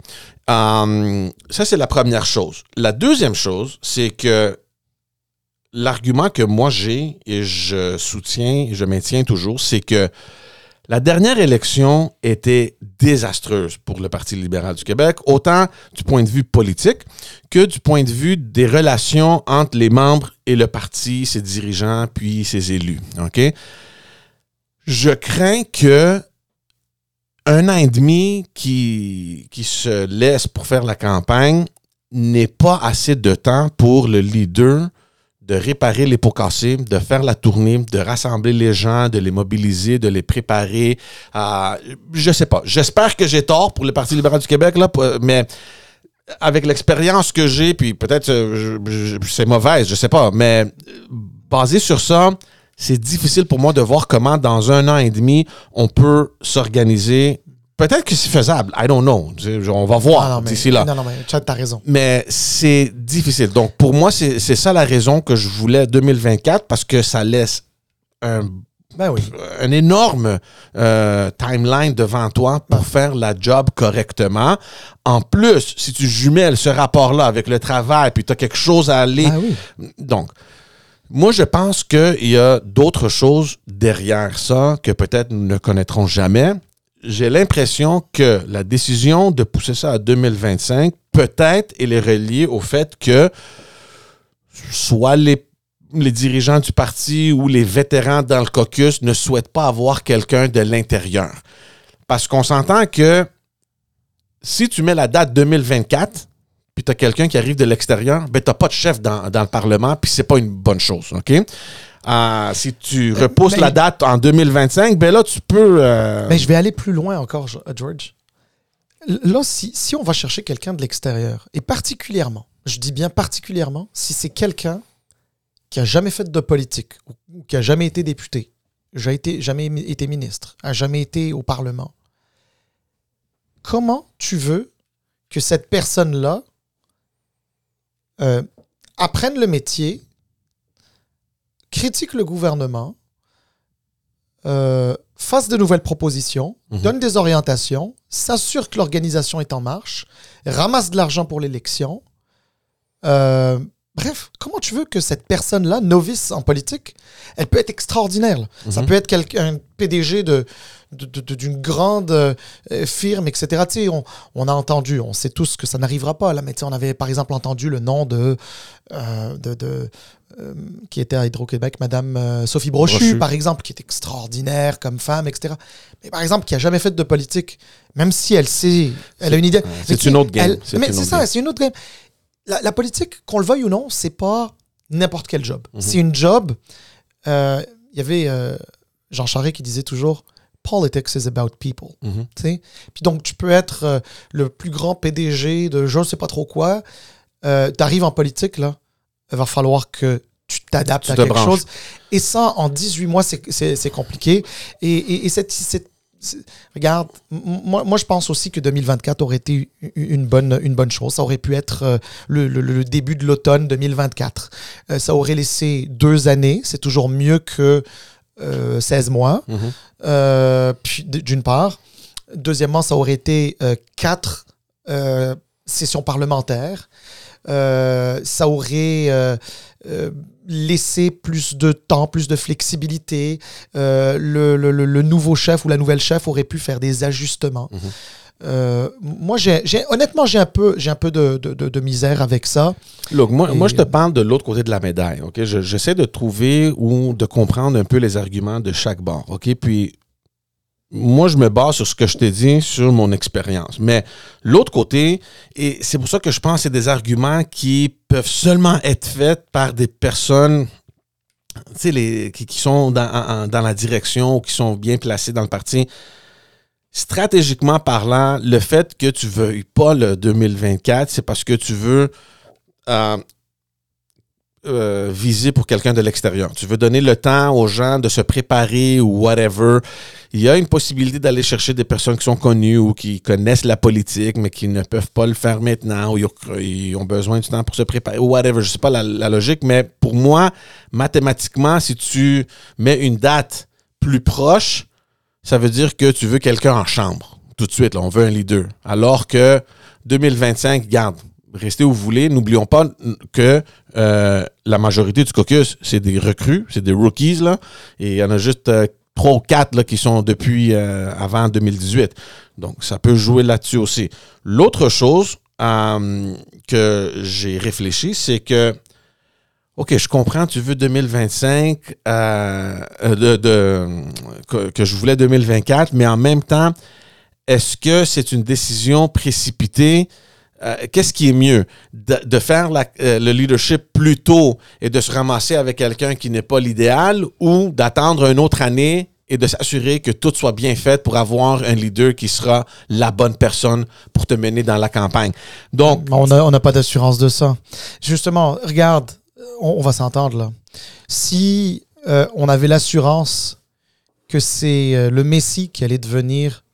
Hum, ça, c'est la première chose. La deuxième chose, c'est que l'argument que moi j'ai et je soutiens, je maintiens toujours, c'est que la dernière élection était désastreuse pour le Parti libéral du Québec, autant du point de vue politique que du point de vue des relations entre les membres et le parti, ses dirigeants, puis ses élus. OK? Je crains que un an et demi qui, se laisse pour faire la campagne n'ait pas assez de temps pour le leader de réparer les pots cassés, de faire la tournée, de rassembler les gens, de les mobiliser, de les préparer. à je sais pas. J'espère que j'ai tort pour le Parti libéral du Québec, là, pour- mais avec l'expérience que j'ai, puis peut-être euh, c'est mauvaise, je sais pas, mais euh, basé sur ça, c'est difficile pour moi de voir comment dans un an et demi on peut s'organiser. Peut-être que c'est faisable, I don't know. On va voir d'ici là. non, non, mais Chad, t'as raison. Mais c'est difficile. Donc, pour moi, c'est ça la raison que je voulais 2024 parce que ça laisse un Ben oui. un énorme euh, timeline devant toi pour faire la job correctement. En plus, si tu jumelles ce rapport-là avec le travail, puis tu as quelque chose à aller... Ben oui. Donc, moi, je pense qu'il y a d'autres choses derrière ça que peut-être nous ne connaîtrons jamais. J'ai l'impression que la décision de pousser ça à 2025, peut-être, elle est reliée au fait que soit les, les dirigeants du parti ou les vétérans dans le caucus ne souhaitent pas avoir quelqu'un de l'intérieur. Parce qu'on s'entend que si tu mets la date 2024, puis tu as quelqu'un qui arrive de l'extérieur, ben tu pas de chef dans, dans le Parlement, puis c'est pas une bonne chose, OK? Euh, si tu repousses mais- la date en 2025, ben là, tu peux... euh, Mais je vais aller plus loin encore, George. Là, si, si on va chercher quelqu'un de l'extérieur, et particulièrement, je dis bien particulièrement, si c'est quelqu'un qui a jamais fait de politique, ou, qui a jamais été député, j'ai été, jamais été ministre, a jamais été au Parlement, comment tu veux que cette personne-là euh, apprenne le métier, critique le gouvernement, euh, fasse de nouvelles propositions, Mhm. donne des orientations, s'assure que l'organisation est en marche, ramasse de l'argent pour l'élection. Euh, bref, comment tu veux que cette personne-là, novice en politique, elle peut être extraordinaire. là. Ça Mhm. peut être quelqu'un, un PDG de- d'une grande euh, firme, etc. Tu sais, on, on a entendu, on sait tous que ça n'arrivera pas. Là, mais tu sais, on avait par exemple entendu le nom de, euh, de, de, euh, qui était à Hydro-Québec, Madame euh, Sophie Brochu, Brochu. par exemple, qui est extraordinaire comme femme, etc. Mais par exemple, qui a jamais fait de politique, même si elle sait, elle a une idée. C'est une autre game. elle- mais c'est ça, c'est une autre game. La, la politique, qu'on le veuille ou non, c'est pas n'importe quel job. Mhm. C'est une job. euh, Il y avait Jean Charest qui disait toujours Politics is about people. Tu sais. Puis donc, tu peux être euh, le plus grand PDG de je ne sais pas trop quoi. tu arrives en politique, là, il va falloir que tu t'adaptes à te quelque branches. chose. Et ça, en 18 mois, c'est- compliqué. Et, et, et cette, cette- regarde, moi, moi, je pense aussi que 2024 aurait été une bonne, une bonne chose. Ça aurait pu être euh, le, le- le début de l'automne 2024. Euh, ça aurait laissé deux années. C'est toujours mieux que euh, 16 mois. Euh, puis, d- d'une part. Deuxièmement, ça aurait été euh, quatre euh, sessions parlementaires. Ça aurait laissé plus de temps, plus de flexibilité. Le, le- le- le nouveau chef ou la nouvelle chef aurait pu faire des ajustements. Mhm. Euh, moi, j'ai, honnêtement, j'ai un peu, j'ai un peu de, de- de- de misère avec ça. Look, moi, Et- moi, je te parle de l'autre côté de la médaille. ok? Je- J'essaie de trouver ou de comprendre un peu les arguments de chaque bord. ok? Puis, moi, je me base sur ce que je t'ai dit, sur mon expérience. Mais l'autre côté, et c'est pour ça que je pense que c'est des arguments qui peuvent seulement être faits par des personnes les, qui, qui sont dans, en- dans la direction ou qui sont bien placées dans le parti. Stratégiquement parlant, le fait que tu veuilles pas le 2024, c'est parce que tu veux euh, euh, viser pour quelqu'un de l'extérieur. Tu veux donner le temps aux gens de se préparer ou whatever. Il y a une possibilité d'aller chercher des personnes qui sont connues ou qui connaissent la politique, mais qui ne peuvent pas le faire maintenant ou ils ont- besoin du temps pour se préparer ou whatever. Je sais pas la logique, mais pour moi, mathématiquement, si tu mets une date plus proche, ça veut dire que tu veux quelqu'un en chambre. Tout de suite, là, on veut un leader. Alors que 2025, garde, restez où vous voulez. N'oublions pas que euh, la majorité du caucus, c'est des recrues, c'est des rookies, là. Et il y en a juste euh, trois ou quatre qui sont depuis euh, avant 2018. Donc, ça peut jouer là-dessus aussi. L'autre chose euh, que j'ai réfléchi, c'est que OK, je comprends, tu veux 2025, euh, euh, que, je voulais 2024, mais en même temps, est-ce que c'est une décision précipitée? Euh, Qu'est-ce qui est mieux? De, faire le leadership plus tôt et de se ramasser avec quelqu'un qui n'est pas l'idéal ou d'attendre une autre année et de s'assurer que tout soit bien fait pour avoir un leader qui sera la bonne personne pour te mener dans la campagne? Donc, on n'a pas d'assurance de ça. Justement, regarde, on, va s'entendre là. Si euh, on avait l'assurance que c'est euh, le Messie qui allait devenir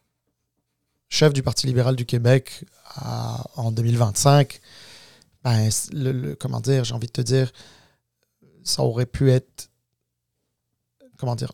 chef du Parti libéral du Québec en 2025, ben, le- comment dire, j'ai envie de te dire, ça aurait pu être, comment dire,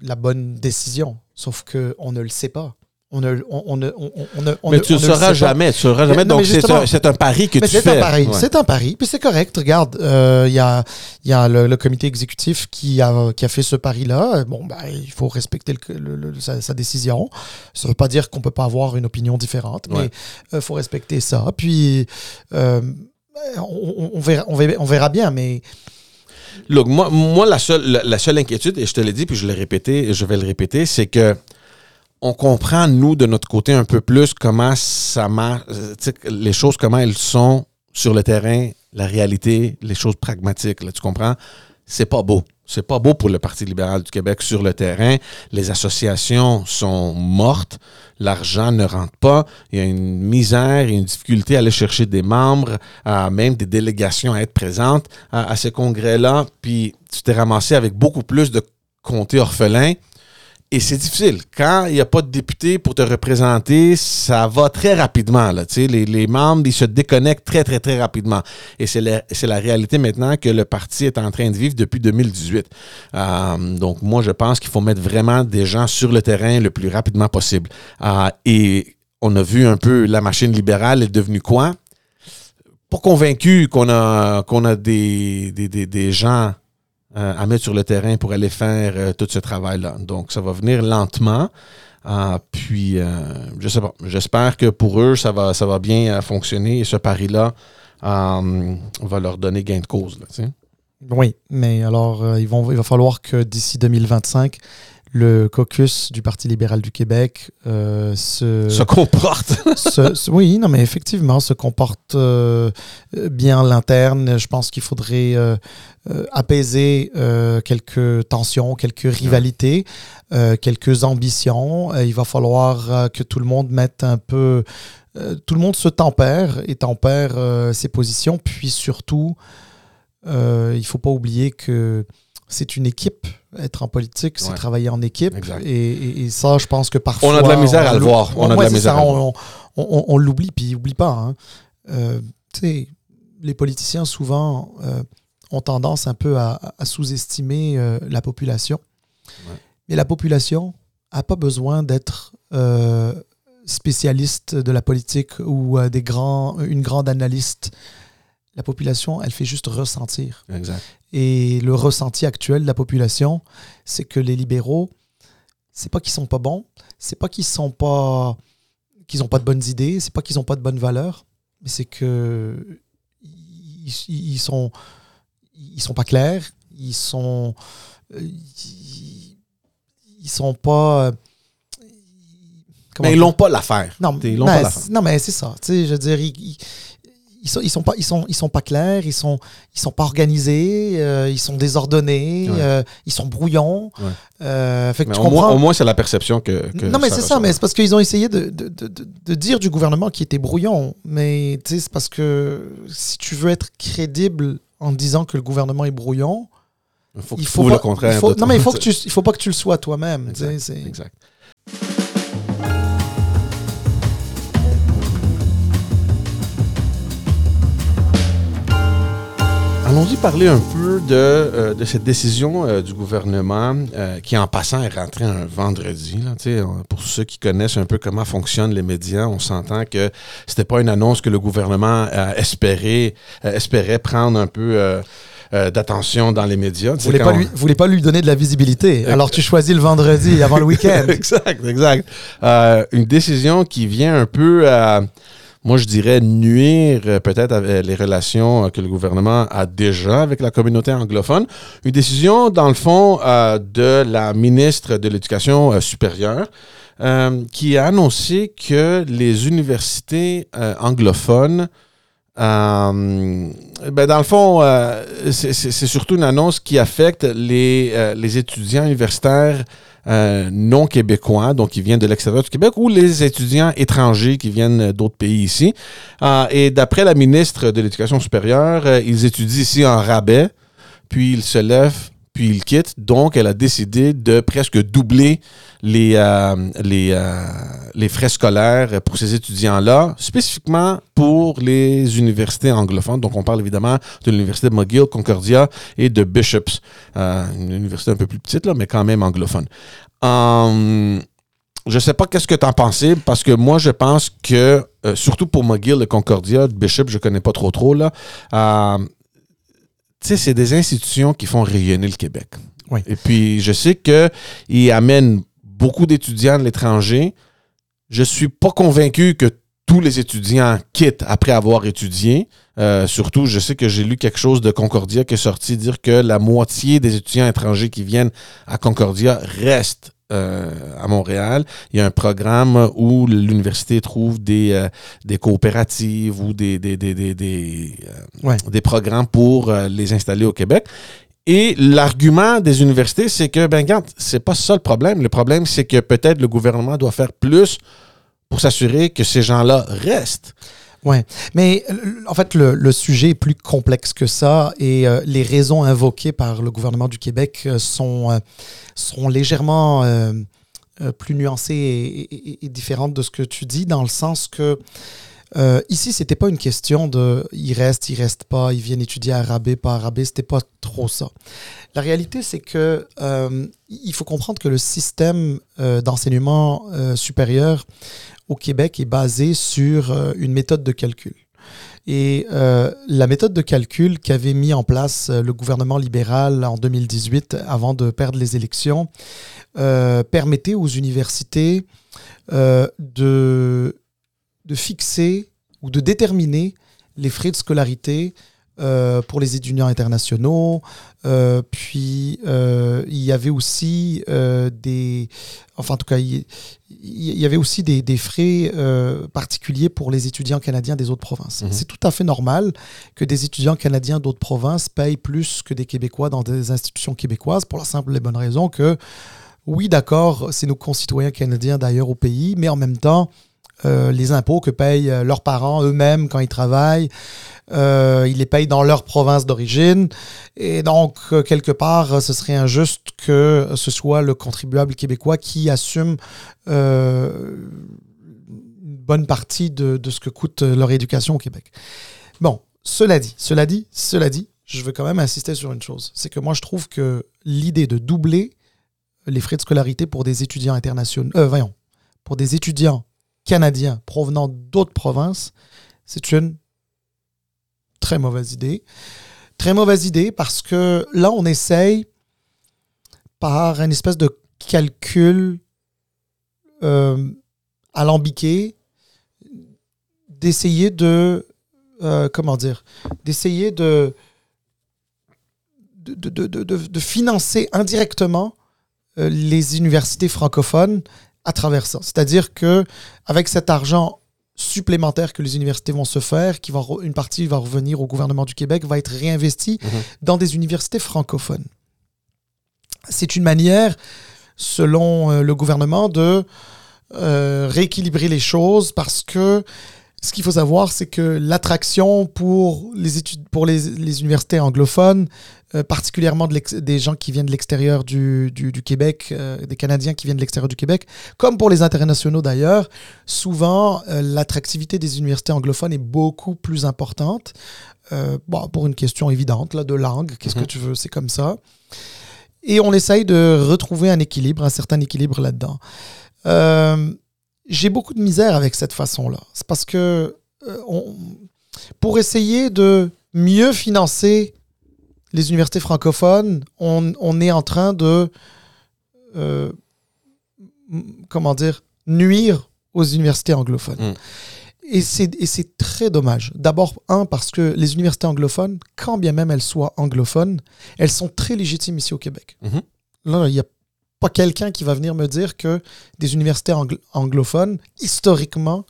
la bonne décision. Sauf qu'on ne le sait pas. On ne, on, ne- on- ne- on Mais ne- tu ne ne le sauras jamais. Tu ne sauras Mais- jamais. Donc, c'est un, pari que Mais tu c'est fais. un pari, Ouais. c'est un pari, puis c'est correct. Regarde, euh, il y a, y a le, le comité exécutif qui a, qui a fait ce pari-là. Bon, ben, il faut respecter le- le- sa, sa décision. Ça ne veut pas dire qu'on peut pas avoir une opinion différente, mais Ouais. il faut respecter ça. Puis, euh, on, verra, on, verra, bien, mais Look, moi, moi la, seule, la, la seule inquiétude, et je te l'ai dit, puis je l'ai répété, et je vais le répéter, c'est que on comprend, nous, de notre côté, un peu plus comment ça marche, euh, les choses, comment elles sont sur le terrain, la réalité, les choses pragmatiques, là, tu comprends? C'est pas beau. C'est pas beau pour le Parti libéral du Québec sur le terrain. Les associations sont mortes. L'argent ne rentre pas. Il y a une misère une difficulté à aller chercher des membres, à même des délégations à être présentes à, à ces congrès-là. Puis tu t'es ramassé avec beaucoup plus de comtés orphelins. Et c'est difficile. Quand il n'y a pas de député pour te représenter, ça va très rapidement. Là, les, les membres, ils se déconnectent très, très, très rapidement. Et c'est la, réalité maintenant que le parti est en train de vivre depuis 2018. Euh, donc, moi, je pense qu'il faut mettre vraiment des gens sur le terrain le plus rapidement possible. Euh, et on a vu un peu la machine libérale est devenue quoi? Pas convaincu qu'on a, a des, des, des, des gens euh, à mettre sur le terrain pour aller faire euh, tout ce travail-là. Donc, ça va venir lentement. Euh, puis, euh, je sais pas. J'espère que pour eux, ça va, bien euh, fonctionner et ce pari-là va leur donner gain de cause. Oui. Mais alors, il va falloir que d'ici 2025, le caucus du Parti libéral du Québec euh, se, Se comporte. se- se- oui, non, mais effectivement, se comporte euh, bien à l'interne. Je pense qu'il faudrait euh, apaiser quelques tensions, quelques rivalités, quelques ambitions. Il va falloir que tout le monde mette un peu. tout le monde se tempère et tempère ses positions. Puis surtout, il ne faut pas oublier que c'est une équipe. Être en politique, c'est Ouais. travailler en équipe. Et, et- et ça, je pense que parfois. On a de la misère à le voir. On a de la misère ça, on, on- on- on l'oublie, puis oublie pas. hein. Euh, tu sais, les politiciens, souvent, euh, ont tendance un peu à, à sous-estimer euh, la population. Ouais. Mais la population n'a pas besoin d'être euh, spécialiste de la politique ou des grands, une grande analyste. La population, elle fait juste ressentir. Exact. Et le ressenti actuel de la population, c'est que les libéraux, c'est pas qu'ils sont pas bons, c'est pas qu'ils sont pas qu'ils ont pas de bonnes idées, c'est pas qu'ils ont pas de bonnes valeurs, mais c'est que ils, ils sont ils sont pas clairs, ils sont ils, ils sont pas Mais ils n'ont pas l'affaire. non, Ils l'ont pas l'affaire. non, mais c'est ça. Tu sais, je veux dire, ils, ils, sont, ils sont pas, ils sont, ils sont pas clairs, ils sont, ils sont pas organisés, euh, ils sont désordonnés, Ouais. euh, ils sont brouillons. Ouais. Euh, fait que Mais tu au moins, comprends. au moins, c'est la perception que. que non, mais c'est ça, mais c'est parce qu'ils ont essayé de, de, de, de- dire du gouvernement qui était brouillon. Mais c'est parce que si tu veux être crédible en disant que le gouvernement est brouillon, Il faut il faut pas, le contraire. il faut- non, mais il faut que tu, il faut pas que tu le sois toi-même. Exact. Allons-y parler un peu de, euh, de cette décision euh, du gouvernement euh, qui, en passant, est rentrée un vendredi. Là, pour ceux qui connaissent un peu comment fonctionnent les médias, on s'entend que c'était pas une annonce que le gouvernement espérait, espérait prendre un peu euh, d'attention dans les médias. Vous voulez, pas on- lui, vous voulez pas lui donner de la visibilité. Euh, Alors tu choisis le vendredi avant le week-end. exact, exact. Euh, une décision qui vient un peu, à, moi je dirais, nuire euh, peut-être avec les relations euh, que le gouvernement a déjà avec la communauté anglophone. Une décision, dans le fond, euh, de la ministre de l'Éducation euh, supérieure. euh, qui a annoncé que les universités euh, anglophones euh, ben dans le fond, euh, c'est- surtout une annonce qui affecte les, euh, les étudiants universitaires euh, non québécois, donc qui viennent de l'extérieur du Québec, ou les étudiants étrangers qui viennent d'autres pays ici. Euh, et d'après la ministre de l'Éducation supérieure, euh, ils étudient ici en rabais, puis ils se lèvent, il quitte. Donc, elle a décidé de presque doubler les, euh, les, euh, les frais scolaires pour ces étudiants-là, spécifiquement pour les universités anglophones. Donc, on parle évidemment de l'université de McGill, Concordia et de Bishops, euh, une université un peu plus petite, là, mais quand même anglophone. Hum, je sais pas qu'est-ce que tu en pensais, parce que moi, je pense que, surtout pour McGill et Concordia, Bishop, je connais pas trop trop, là. Euh, tu sais, c'est des institutions qui font rayonner le Québec. Oui. Et puis, je sais qu'ils amènent beaucoup d'étudiants de l'étranger. Je suis pas convaincu que tous les étudiants quittent après avoir étudié. Euh, surtout, je sais que j'ai lu quelque chose de Concordia qui est sorti dire que la moitié des étudiants étrangers qui viennent à Concordia restent euh, à Montréal. Il y a un programme où l'université trouve des, euh, des coopératives ou des, des, des, des, des, euh, Ouais. des programmes pour les installer au Québec. Et l'argument des universités, c'est que, ben, regarde, c'est pas ça le problème. Le problème, c'est que peut-être le gouvernement doit faire plus pour s'assurer que ces gens-là restent. Ouais, mais euh, en fait, le, sujet est plus complexe que ça et euh, les raisons invoquées par le gouvernement du Québec euh, sont, légèrement plus nuancées et différentes de ce que tu dis, dans le sens que euh, ici, c'était pas une question de il reste, il reste pas, ils viennent étudier arabé, pas arabé, c'était pas trop ça. La réalité, c'est que euh, il faut comprendre que le système euh, d'enseignement euh, supérieur au Québec est basé sur une méthode de calcul. Et la méthode de calcul qu'avait mis en place le gouvernement libéral en 2018 avant de perdre les élections permettait aux universités de, de fixer ou de déterminer les frais de scolarité euh, pour les étudiants internationaux. Euh, puis, euh, il y avait aussi des... Enfin, en tout cas, il, y avait aussi des, des frais particuliers pour les étudiants canadiens des autres provinces. Mhm. C'est tout à fait normal que des étudiants canadiens d'autres provinces payent plus que des Québécois dans des institutions québécoises pour la simple et bonne raison que, oui, d'accord, c'est nos concitoyens canadiens d'ailleurs au pays, mais en même temps, euh, les impôts que payent euh, leurs parents eux-mêmes quand ils travaillent, euh, ils les payent dans leur province d'origine. Et donc, quelque part, ce serait injuste que ce soit le contribuable québécois qui assume une bonne partie de, ce que coûte leur éducation au Québec. Bon, cela dit, cela dit, cela dit, je veux quand même insister sur une chose. C'est que moi, je trouve que l'idée de doubler les frais de scolarité pour des étudiants internationaux, euh, voyons, pour des étudiants canadiens provenant d'autres provinces, c'est une très mauvaise idée. Très mauvaise idée parce que là, on essaye par une espèce de calcul euh, alambiqué d'essayer de euh, comment dire d'essayer de de, de, de, de- financer indirectement euh, les universités francophones à travers ça. C'est-à-dire que avec cet argent supplémentaire que les universités vont se faire, qui une partie va revenir au gouvernement du Québec, va être réinvestie Mhm. dans des universités francophones. C'est une manière, selon euh, le gouvernement, de euh, rééquilibrer les choses parce que ce qu'il faut savoir, c'est que l'attraction pour les études, pour les, les universités anglophones, euh, particulièrement de des gens qui viennent de l'extérieur du, du- du Québec, euh, des Canadiens qui viennent de l'extérieur du Québec, comme pour les internationaux d'ailleurs, souvent euh, l'attractivité des universités anglophones est beaucoup plus importante. Bon, pour une question évidente là, de langue, qu'est-ce Mhm. que tu veux, c'est comme ça. Et on essaye de retrouver un équilibre, un certain équilibre là-dedans. J'ai beaucoup de misère avec cette façon-là. C'est parce que on- pour essayer de mieux financer les universités francophones, on, on est en train de euh, comment dire nuire aux universités anglophones. Mm. Et c'est très dommage. D'abord, un, parce que les universités anglophones, quand bien même elles soient anglophones, elles sont très légitimes ici au Québec. Mhm. Là, il n'y a pas quelqu'un qui va venir me dire que des universités angl- anglophones, historiquement,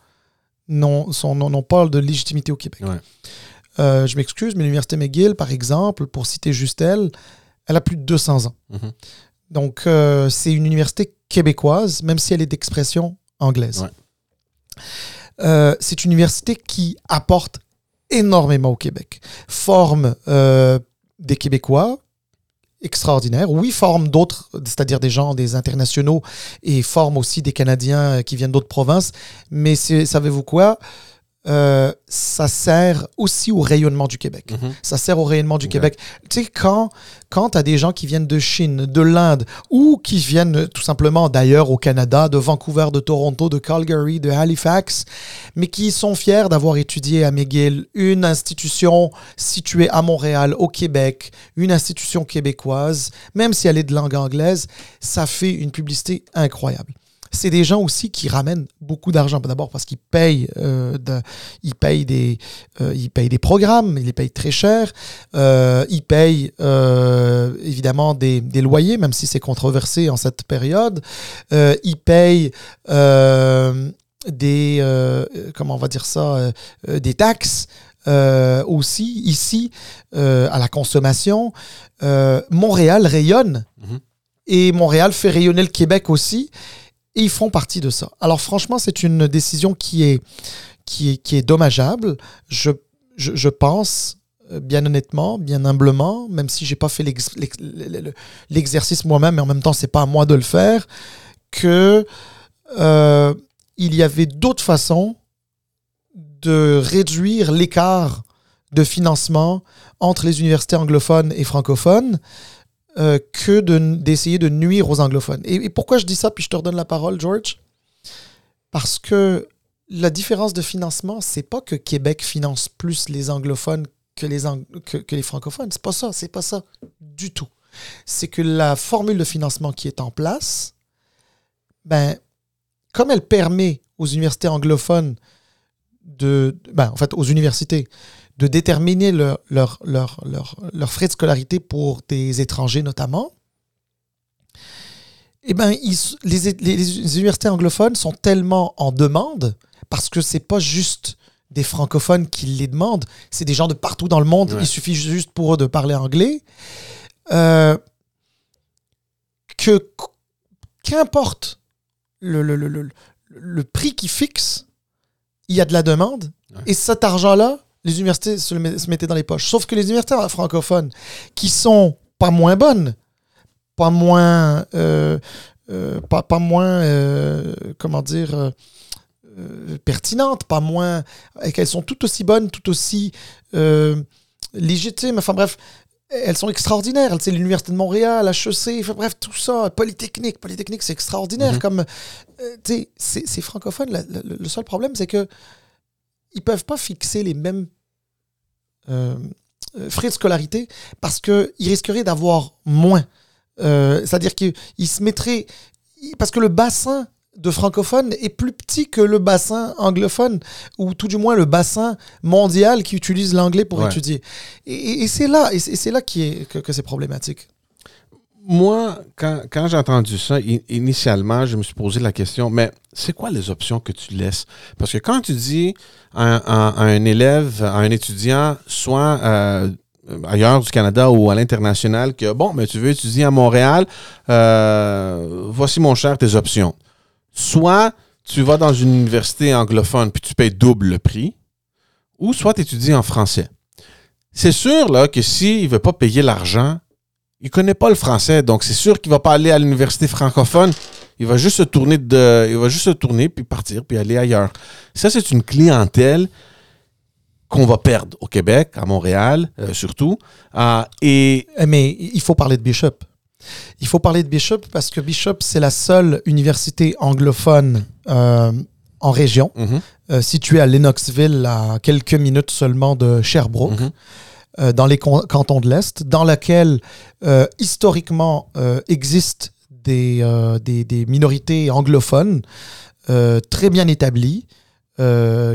n'ont pas de légitimité au Québec. Ouais. Euh, je m'excuse, mais l'université McGill, par exemple, pour citer juste elle, elle a plus de 200 ans. Mhm. Donc, euh, c'est une université québécoise, même si elle est d'expression anglaise. Ouais. Euh, c'est une université qui apporte énormément au Québec, forme des Québécois extraordinaires. Oui, forment d'autres, c'est-à-dire des gens, des internationaux, et forment aussi des Canadiens qui viennent d'autres provinces. Mais savez-vous quoi? Euh, ça sert aussi au rayonnement du Québec. Mhm. Ça sert au rayonnement du Québec. Tu sais, quand, quand tu as des gens qui viennent de Chine, de l'Inde, ou qui viennent tout simplement d'ailleurs au Canada, de Vancouver, de Toronto, de Calgary, de Halifax, mais qui sont fiers d'avoir étudié à McGill, une institution située à Montréal, au Québec, une institution québécoise, même si elle est de langue anglaise, ça fait une publicité incroyable c'est des gens aussi qui ramènent beaucoup d'argent. D'abord parce qu'ils payent, euh, ils payent, des, euh, ils payent des programmes, ils les payent très cher. Euh, ils payent évidemment des, des, loyers, même si c'est controversé en cette période. ils payent des, comment on va dire ça, des taxes. aussi ici à la consommation. Montréal rayonne Mhm. et Montréal fait rayonner le Québec aussi. Et ils font partie de ça. Alors franchement, c'est une décision qui est, qui est, dommageable. Je, je, pense, euh, bien honnêtement, bien humblement, même si j'ai pas fait l'ex- l'ex- l'exercice moi-même, mais en même temps, c'est pas à moi de le faire, que euh, il y avait d'autres façons de réduire l'écart de financement entre les universités anglophones et francophones euh, que de- d'essayer de, nuire aux anglophones. Et, et pourquoi je dis ça, puis je te redonne la parole, George? Parce que la différence de financement, c'est pas que Québec finance plus les anglophones que les, ang- que, que les francophones. C'est pas ça, c'est pas ça du tout. C'est que la formule de financement qui est en place, ben, comme elle permet aux universités anglophones de, ben, en fait, aux universités de déterminer leur, leur, leur, leur, leur frais de scolarité pour des étrangers notamment, eh ben, ils les, les- les universités anglophones sont tellement en demande, parce que c'est pas juste des francophones qui les demandent, c'est des gens de partout dans le monde, Ouais. il suffit juste pour eux de parler anglais, euh, que qu'importe le, le, le, le, le prix qu'ils fixent, il y a de la demande, Ouais. et cet argent-là, les universités se mettaient dans les poches. Sauf que les universités francophones, qui sont pas moins bonnes, pas moins, euh, euh, pas, pas moins, euh, comment dire, pertinentes, pas moins, et qu'elles sont tout aussi bonnes, tout aussi légitimes. Enfin bref, elles sont extraordinaires. C'est l'Université de Montréal, HEC, enfin, bref, tout ça, Polytechnique. Polytechnique, c'est extraordinaire. Mhm. Comme, euh, tu sais, c'est c'est francophone. La- la- le seul problème, c'est que ils peuvent pas fixer les mêmes euh, euh, frais de scolarité parce qu'ils risqueraient d'avoir moins. Euh, C'est-à-dire qu'ils se mettraient... Parce que le bassin de francophones est plus petit que le bassin anglophone, ou tout du moins le bassin mondial qui utilise l'anglais pour Ouais. étudier. Et, c'est là, et c'est c'est là qui est, que, que c'est problématique. Moi, quand, j'ai entendu ça, initialement, je me suis posé la question, mais c'est quoi les options que tu laisses? Parce que quand tu dis à, un- à- à un élève, à un étudiant, soit euh, ailleurs du Canada ou à l'international, que bon, mais tu veux étudier à Montréal, euh, voici mon cher tes options. Soit tu vas dans une université anglophone puis tu payes double le prix, ou soit tu étudies en français. C'est sûr là, que s'il ne veut pas payer l'argent, il connaît pas le français, donc c'est sûr qu'il va pas aller à l'université francophone. Il va juste se tourner de, il va juste se tourner puis partir puis aller ailleurs. Ça c'est une clientèle qu'on va perdre au Québec, à Montréal euh, surtout. Ah, et Eh, Mais il faut parler de Bishop. Il faut parler de Bishop parce que Bishop, c'est la seule université anglophone euh, en région, Mhm, euh, située à Lennoxville, à quelques minutes seulement de Sherbrooke. mhm. Euh, dans les cantons de l'Est, dans laquelle euh, historiquement euh, existent des, des, des minorités anglophones très bien établies,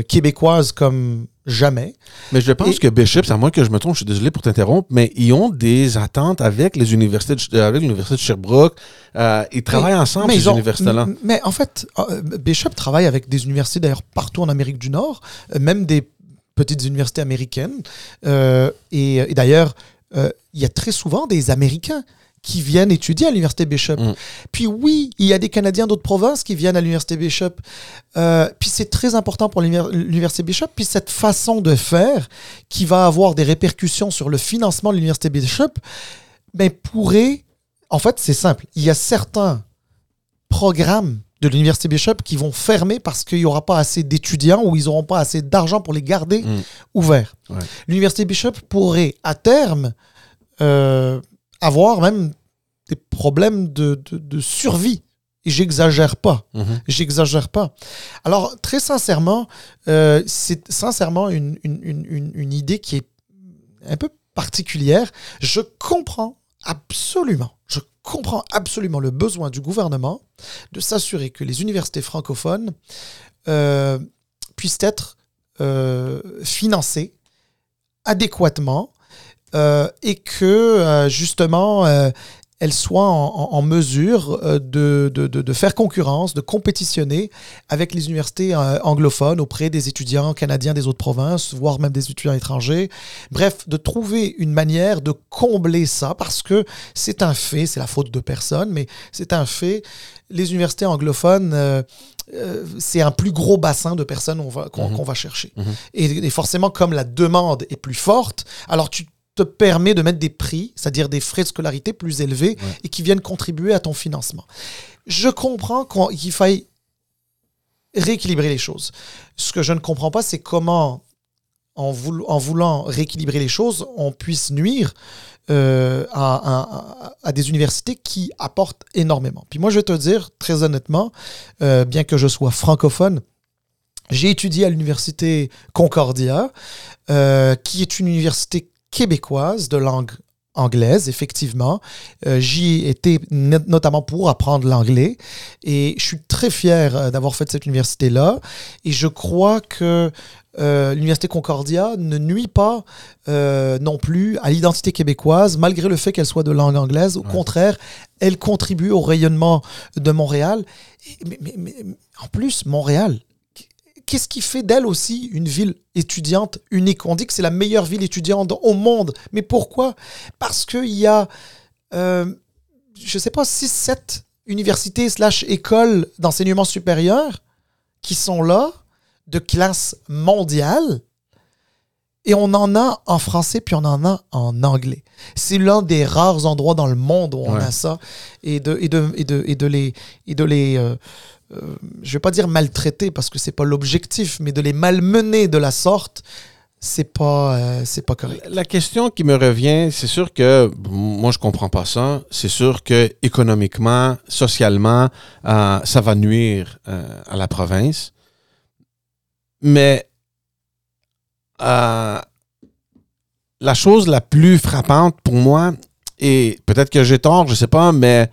québécoises comme jamais. Mais je pense Et- que Bishop, à moins que je me trompe, je suis désolé pour t'interrompre, mais ils ont des attentes avec les universités de, avec l'université de Sherbrooke. Euh, ils travaillent ensemble ces ils ont- universités-là. Mais en fait, euh, Bishop travaille avec des universités d'ailleurs partout en Amérique du Nord, même des petites universités américaines. Euh, et et d'ailleurs, euh, il y a très souvent des Américains qui viennent étudier à l'université Bishop. Mm. Puis oui, il y a des Canadiens d'autres provinces qui viennent à l'université Bishop. Euh, puis c'est très important pour l'univers- l'université Bishop. Puis cette façon de faire qui va avoir des répercussions sur le financement de l'université Bishop, ben, pourrait. En fait, c'est simple. Il y a certains programmes de l'Université Bishop qui vont fermer parce qu'il n'y aura pas assez d'étudiants ou ils n'auront pas assez d'argent pour les garder Mm. ouverts. Ouais. L'Université Bishop pourrait, à terme, euh, avoir même des problèmes de, de- de survie. Et j'exagère pas. Mhm. J'exagère pas. Alors, très sincèrement, euh, c'est sincèrement une, une- une- une- une idée qui est un peu particulière. Je comprends absolument, je comprends absolument le besoin du gouvernement de s'assurer que les universités francophones euh, puissent être euh, financées adéquatement euh, et que justement elles soient en, mesure euh, de, de- de- faire concurrence, de compétitionner avec les universités euh, anglophones auprès des étudiants canadiens des autres provinces, voire même des étudiants étrangers. Bref, de trouver une manière de combler ça parce que c'est un fait, c'est la faute de personne, mais c'est un fait. Les universités anglophones, euh, euh, c'est un plus gros bassin de personnes va- Mhm. qu'on va chercher. Mhm. Et, et forcément, comme la demande est plus forte, alors tu te permets de mettre des prix, c'est-à-dire des frais de scolarité plus élevés Ouais. et qui viennent contribuer à ton financement. Je comprends qu'il faille rééquilibrer les choses. Ce que je ne comprends pas, c'est comment, en, voul- en voulant rééquilibrer les choses, on puisse nuire euh, à, à- à des universités qui apportent énormément. Puis moi, je vais te dire, très honnêtement, euh, bien que je sois francophone, j'ai étudié à l'université Concordia, euh, qui est une université québécoise de langue anglaise, effectivement. Euh, J'y étais no- notamment pour apprendre l'anglais et je suis très fier euh, d'avoir fait cette université-là et je crois que euh, l'université Concordia ne nuit pas euh, non plus à l'identité québécoise, malgré le fait qu'elle soit de langue anglaise. Au Ouais. contraire, elle contribue au rayonnement de Montréal. Et- mais- mais- mais- en plus, Montréal, qu'est-ce qui fait d'elle aussi une ville étudiante unique? On dit que c'est la meilleure ville étudiante au monde. Mais pourquoi? Parce qu'il y a, euh, je sais pas, 6-7 universités slash écoles d'enseignement supérieur qui sont là, de classe mondiale. Et on en a en français, puis on en a en anglais. C'est l'un des rares endroits dans le monde où on Ouais. a ça. Et de, et de, et de, et de les... Et de les euh, euh, je vais pas dire maltraiter parce que c'est pas l'objectif, mais de les malmener de la sorte, c'est pas, euh, c'est pas correct. La question qui me revient, c'est sûr que moi je comprends pas ça. C'est sûr que économiquement, socialement, euh, ça va nuire à la province. Mais la chose la plus frappante pour moi, et peut-être que j'ai tort, je sais pas, mais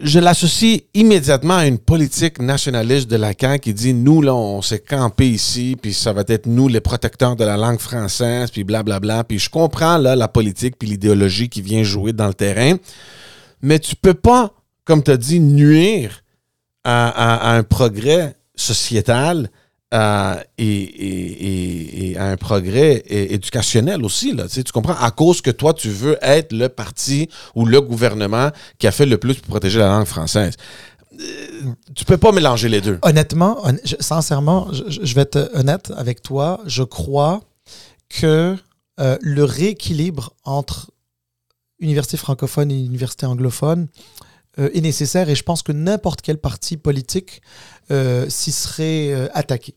je l'associe immédiatement à une politique nationaliste de la CAQ qui dit nous, là, on s'est campé ici, puis ça va être nous les protecteurs de la langue française, puis blablabla. Puis je comprends là, la politique puis l'idéologie qui vient jouer dans le terrain, mais tu peux pas, comme tu as dit, nuire à un progrès sociétal euh, et, un progrès éducationnel aussi. Là, tu comprends? À cause que toi, tu veux être le parti ou le gouvernement qui a fait le plus pour protéger la langue française. Euh, tu peux pas mélanger les deux. Honnêtement, sincèrement, je vais être honnête avec toi. Je crois que euh, le rééquilibre entre université francophone et université anglophone euh, est nécessaire et je pense que n'importe quel parti politique euh, s'y serait euh, attaqué.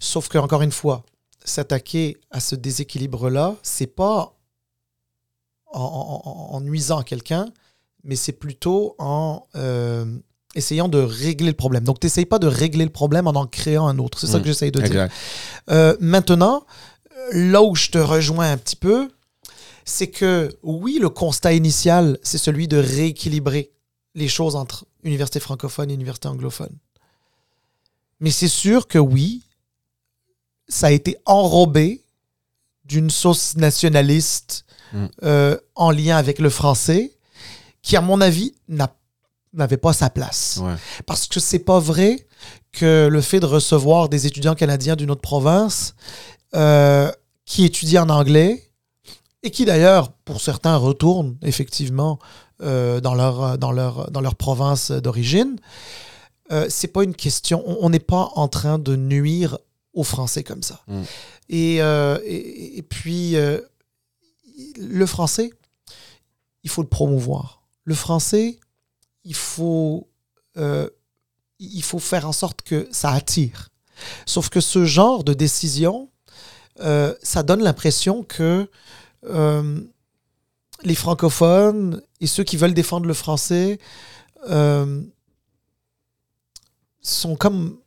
Sauf que encore une fois, s'attaquer à ce déséquilibre-là, c'est pas en, en- en- nuisant à quelqu'un, mais c'est plutôt en euh, essayant de régler le problème. Donc, tu n'essayes pas de régler le problème en en créant un autre. C'est ça Mm. que j'essaye de dire. Exact. Maintenant, là où je te rejoins un petit peu, c'est que oui, le constat initial, c'est celui de rééquilibrer les choses entre université francophone et université anglophone. Mais c'est sûr que oui, ça a été enrobé d'une sauce nationaliste Mm. euh, en lien avec le français, qui, à mon avis, n'a- n'avait pas sa place. Ouais. Parce que c'est pas vrai que le fait de recevoir des étudiants canadiens d'une autre province euh, qui étudient en anglais et qui d'ailleurs, pour certains, retournent effectivement euh, dans, leur, dans, leur, dans leur province d'origine, euh, c'est pas une question. On n'est pas en train de nuire aux Français comme ça. Mm. Et, euh, et, et puis, euh, le français, il faut le promouvoir. Le français, il faut, il faut faire en sorte que ça attire. Sauf que ce genre de décision, ça donne l'impression que les francophones et ceux qui veulent défendre le français euh, sont comme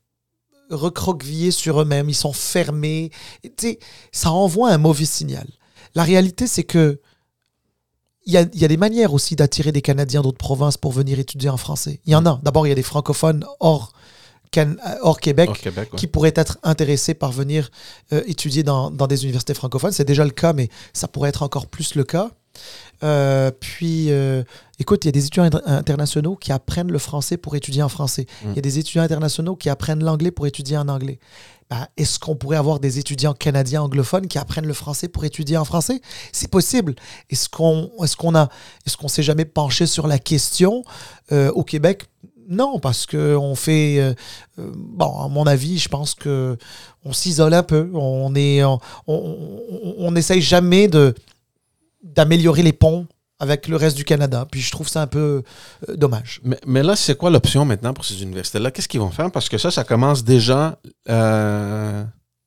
recroquevillés sur eux-mêmes, ils sont fermés. Et, ça envoie un mauvais signal. La réalité, c'est que il y a, il y a des manières aussi d'attirer des Canadiens d'autres provinces pour venir étudier en français. Il y en a. D'abord, il y a des francophones hors, Can- hors Québec Hors Québec, ouais. qui pourraient être intéressés par venir euh, étudier dans, dans des universités francophones. C'est déjà le cas, mais ça pourrait être encore plus le cas. Euh, puis, euh, écoute, il y a des étudiants inter- internationaux qui apprennent le français pour étudier en français. Il y a des étudiants internationaux qui apprennent l'anglais pour étudier en anglais. Ben, Est-ce qu'on pourrait avoir des étudiants canadiens anglophones qui apprennent le français pour étudier en français? C'est possible. Est-ce qu'on est qu'on a est-ce qu'on s'est jamais penché sur la question euh, au Québec? Non, parce que on fait euh, euh, bon, à mon avis, je pense que on s'isole un peu. On est on, on, on- on essaye jamais de d'améliorer les ponts avec le reste du Canada. Puis je trouve ça un peu euh, dommage. Mais, mais là, c'est quoi l'option maintenant pour ces universités-là? Qu'est-ce qu'ils vont faire? Parce que ça, ça commence déjà euh,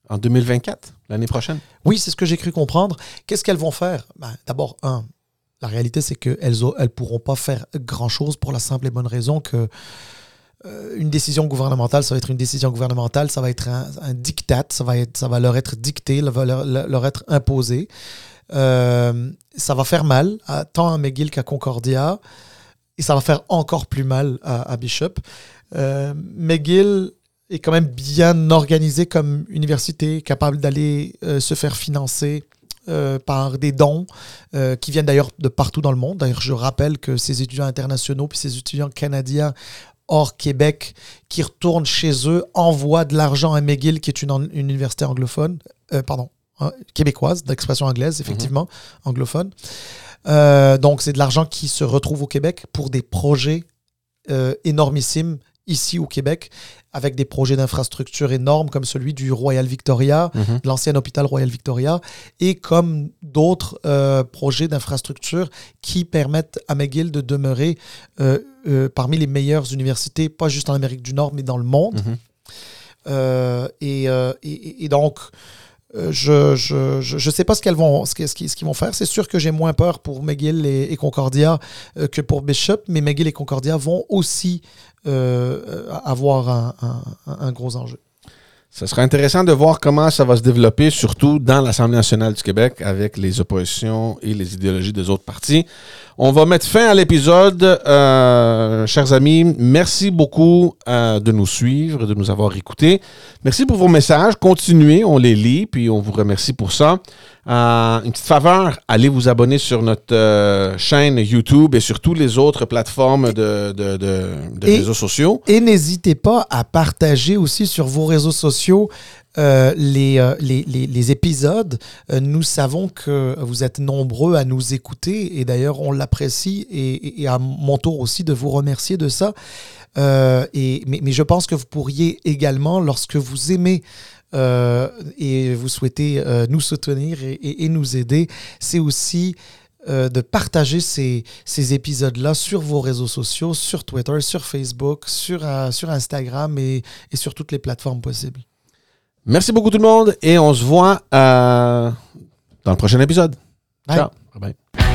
en 2024, l'année prochaine. Oui, c'est ce que j'ai cru comprendre. Qu'est-ce qu'elles vont faire? Ben, D'abord, un, la réalité, c'est qu'elles ne pourront pas faire grand-chose pour la simple et bonne raison que euh, une décision gouvernementale, ça va être une décision gouvernementale, ça va être un, diktat, ça va, leur être dicté, ça va leur, être imposé. Euh, ça va faire mal, tant à McGill qu'à Concordia, et ça va faire encore plus mal à, Bishop. Euh, McGill est quand même bien organisé comme université, capable d'aller se faire financer euh, par des dons euh, qui viennent d'ailleurs de partout dans le monde. D'ailleurs, je rappelle que ces étudiants internationaux puis ces étudiants canadiens hors Québec qui retournent chez eux envoient de l'argent à McGill, qui est une, une université anglophone, euh, pardon, hein, québécoise, d'expression anglaise, effectivement, anglophone. Donc, c'est de l'argent qui se retrouve au Québec pour des projets énormissimes ici au Québec, avec des projets d'infrastructure énormes comme celui du Royal Victoria, Mhm. de l'ancien hôpital Royal Victoria, et comme d'autres euh, projets d'infrastructure qui permettent à McGill de demeurer euh, euh, parmi les meilleures universités, pas juste en Amérique du Nord, mais dans le monde. Mhm. Et, et- et donc, euh, je je, je, je sais pas ce qu'elles vont ce ce qu'ils ce qu'ils vont faire. C'est sûr que j'ai moins peur pour McGill et, et Concordia euh, que pour Bishop, mais McGill et Concordia vont aussi avoir un, un- un gros enjeu. Ça sera intéressant de voir comment ça va se développer, surtout dans l'Assemblée nationale du Québec, avec les oppositions et les idéologies des autres partis. On va mettre fin à l'épisode. Euh, chers amis, merci beaucoup euh, de nous suivre, de nous avoir écoutés. Merci pour vos messages. Continuez, on les lit, puis on vous remercie pour ça. Euh, une petite faveur, allez vous abonner sur notre chaîne YouTube et sur toutes les autres plateformes de, de, de- de Et- réseaux sociaux. Et n'hésitez pas à partager aussi sur vos réseaux sociaux euh, les, euh, les, les- les épisodes. Euh, nous savons que vous êtes nombreux à nous écouter et d'ailleurs on l'apprécie et, et- à mon tour aussi de vous remercier de ça. Euh, et, mais, mais je pense que vous pourriez également, lorsque vous aimez et vous souhaitez nous soutenir et, et- et nous aider, c'est aussi euh, de partager ces, ces épisodes-là sur vos réseaux sociaux, sur Twitter, sur Facebook, sur, euh, sur Instagram et, et sur toutes les plateformes possibles. Merci beaucoup tout le monde et on se voit euh, dans le prochain épisode. Bye. Ciao. Bye bye.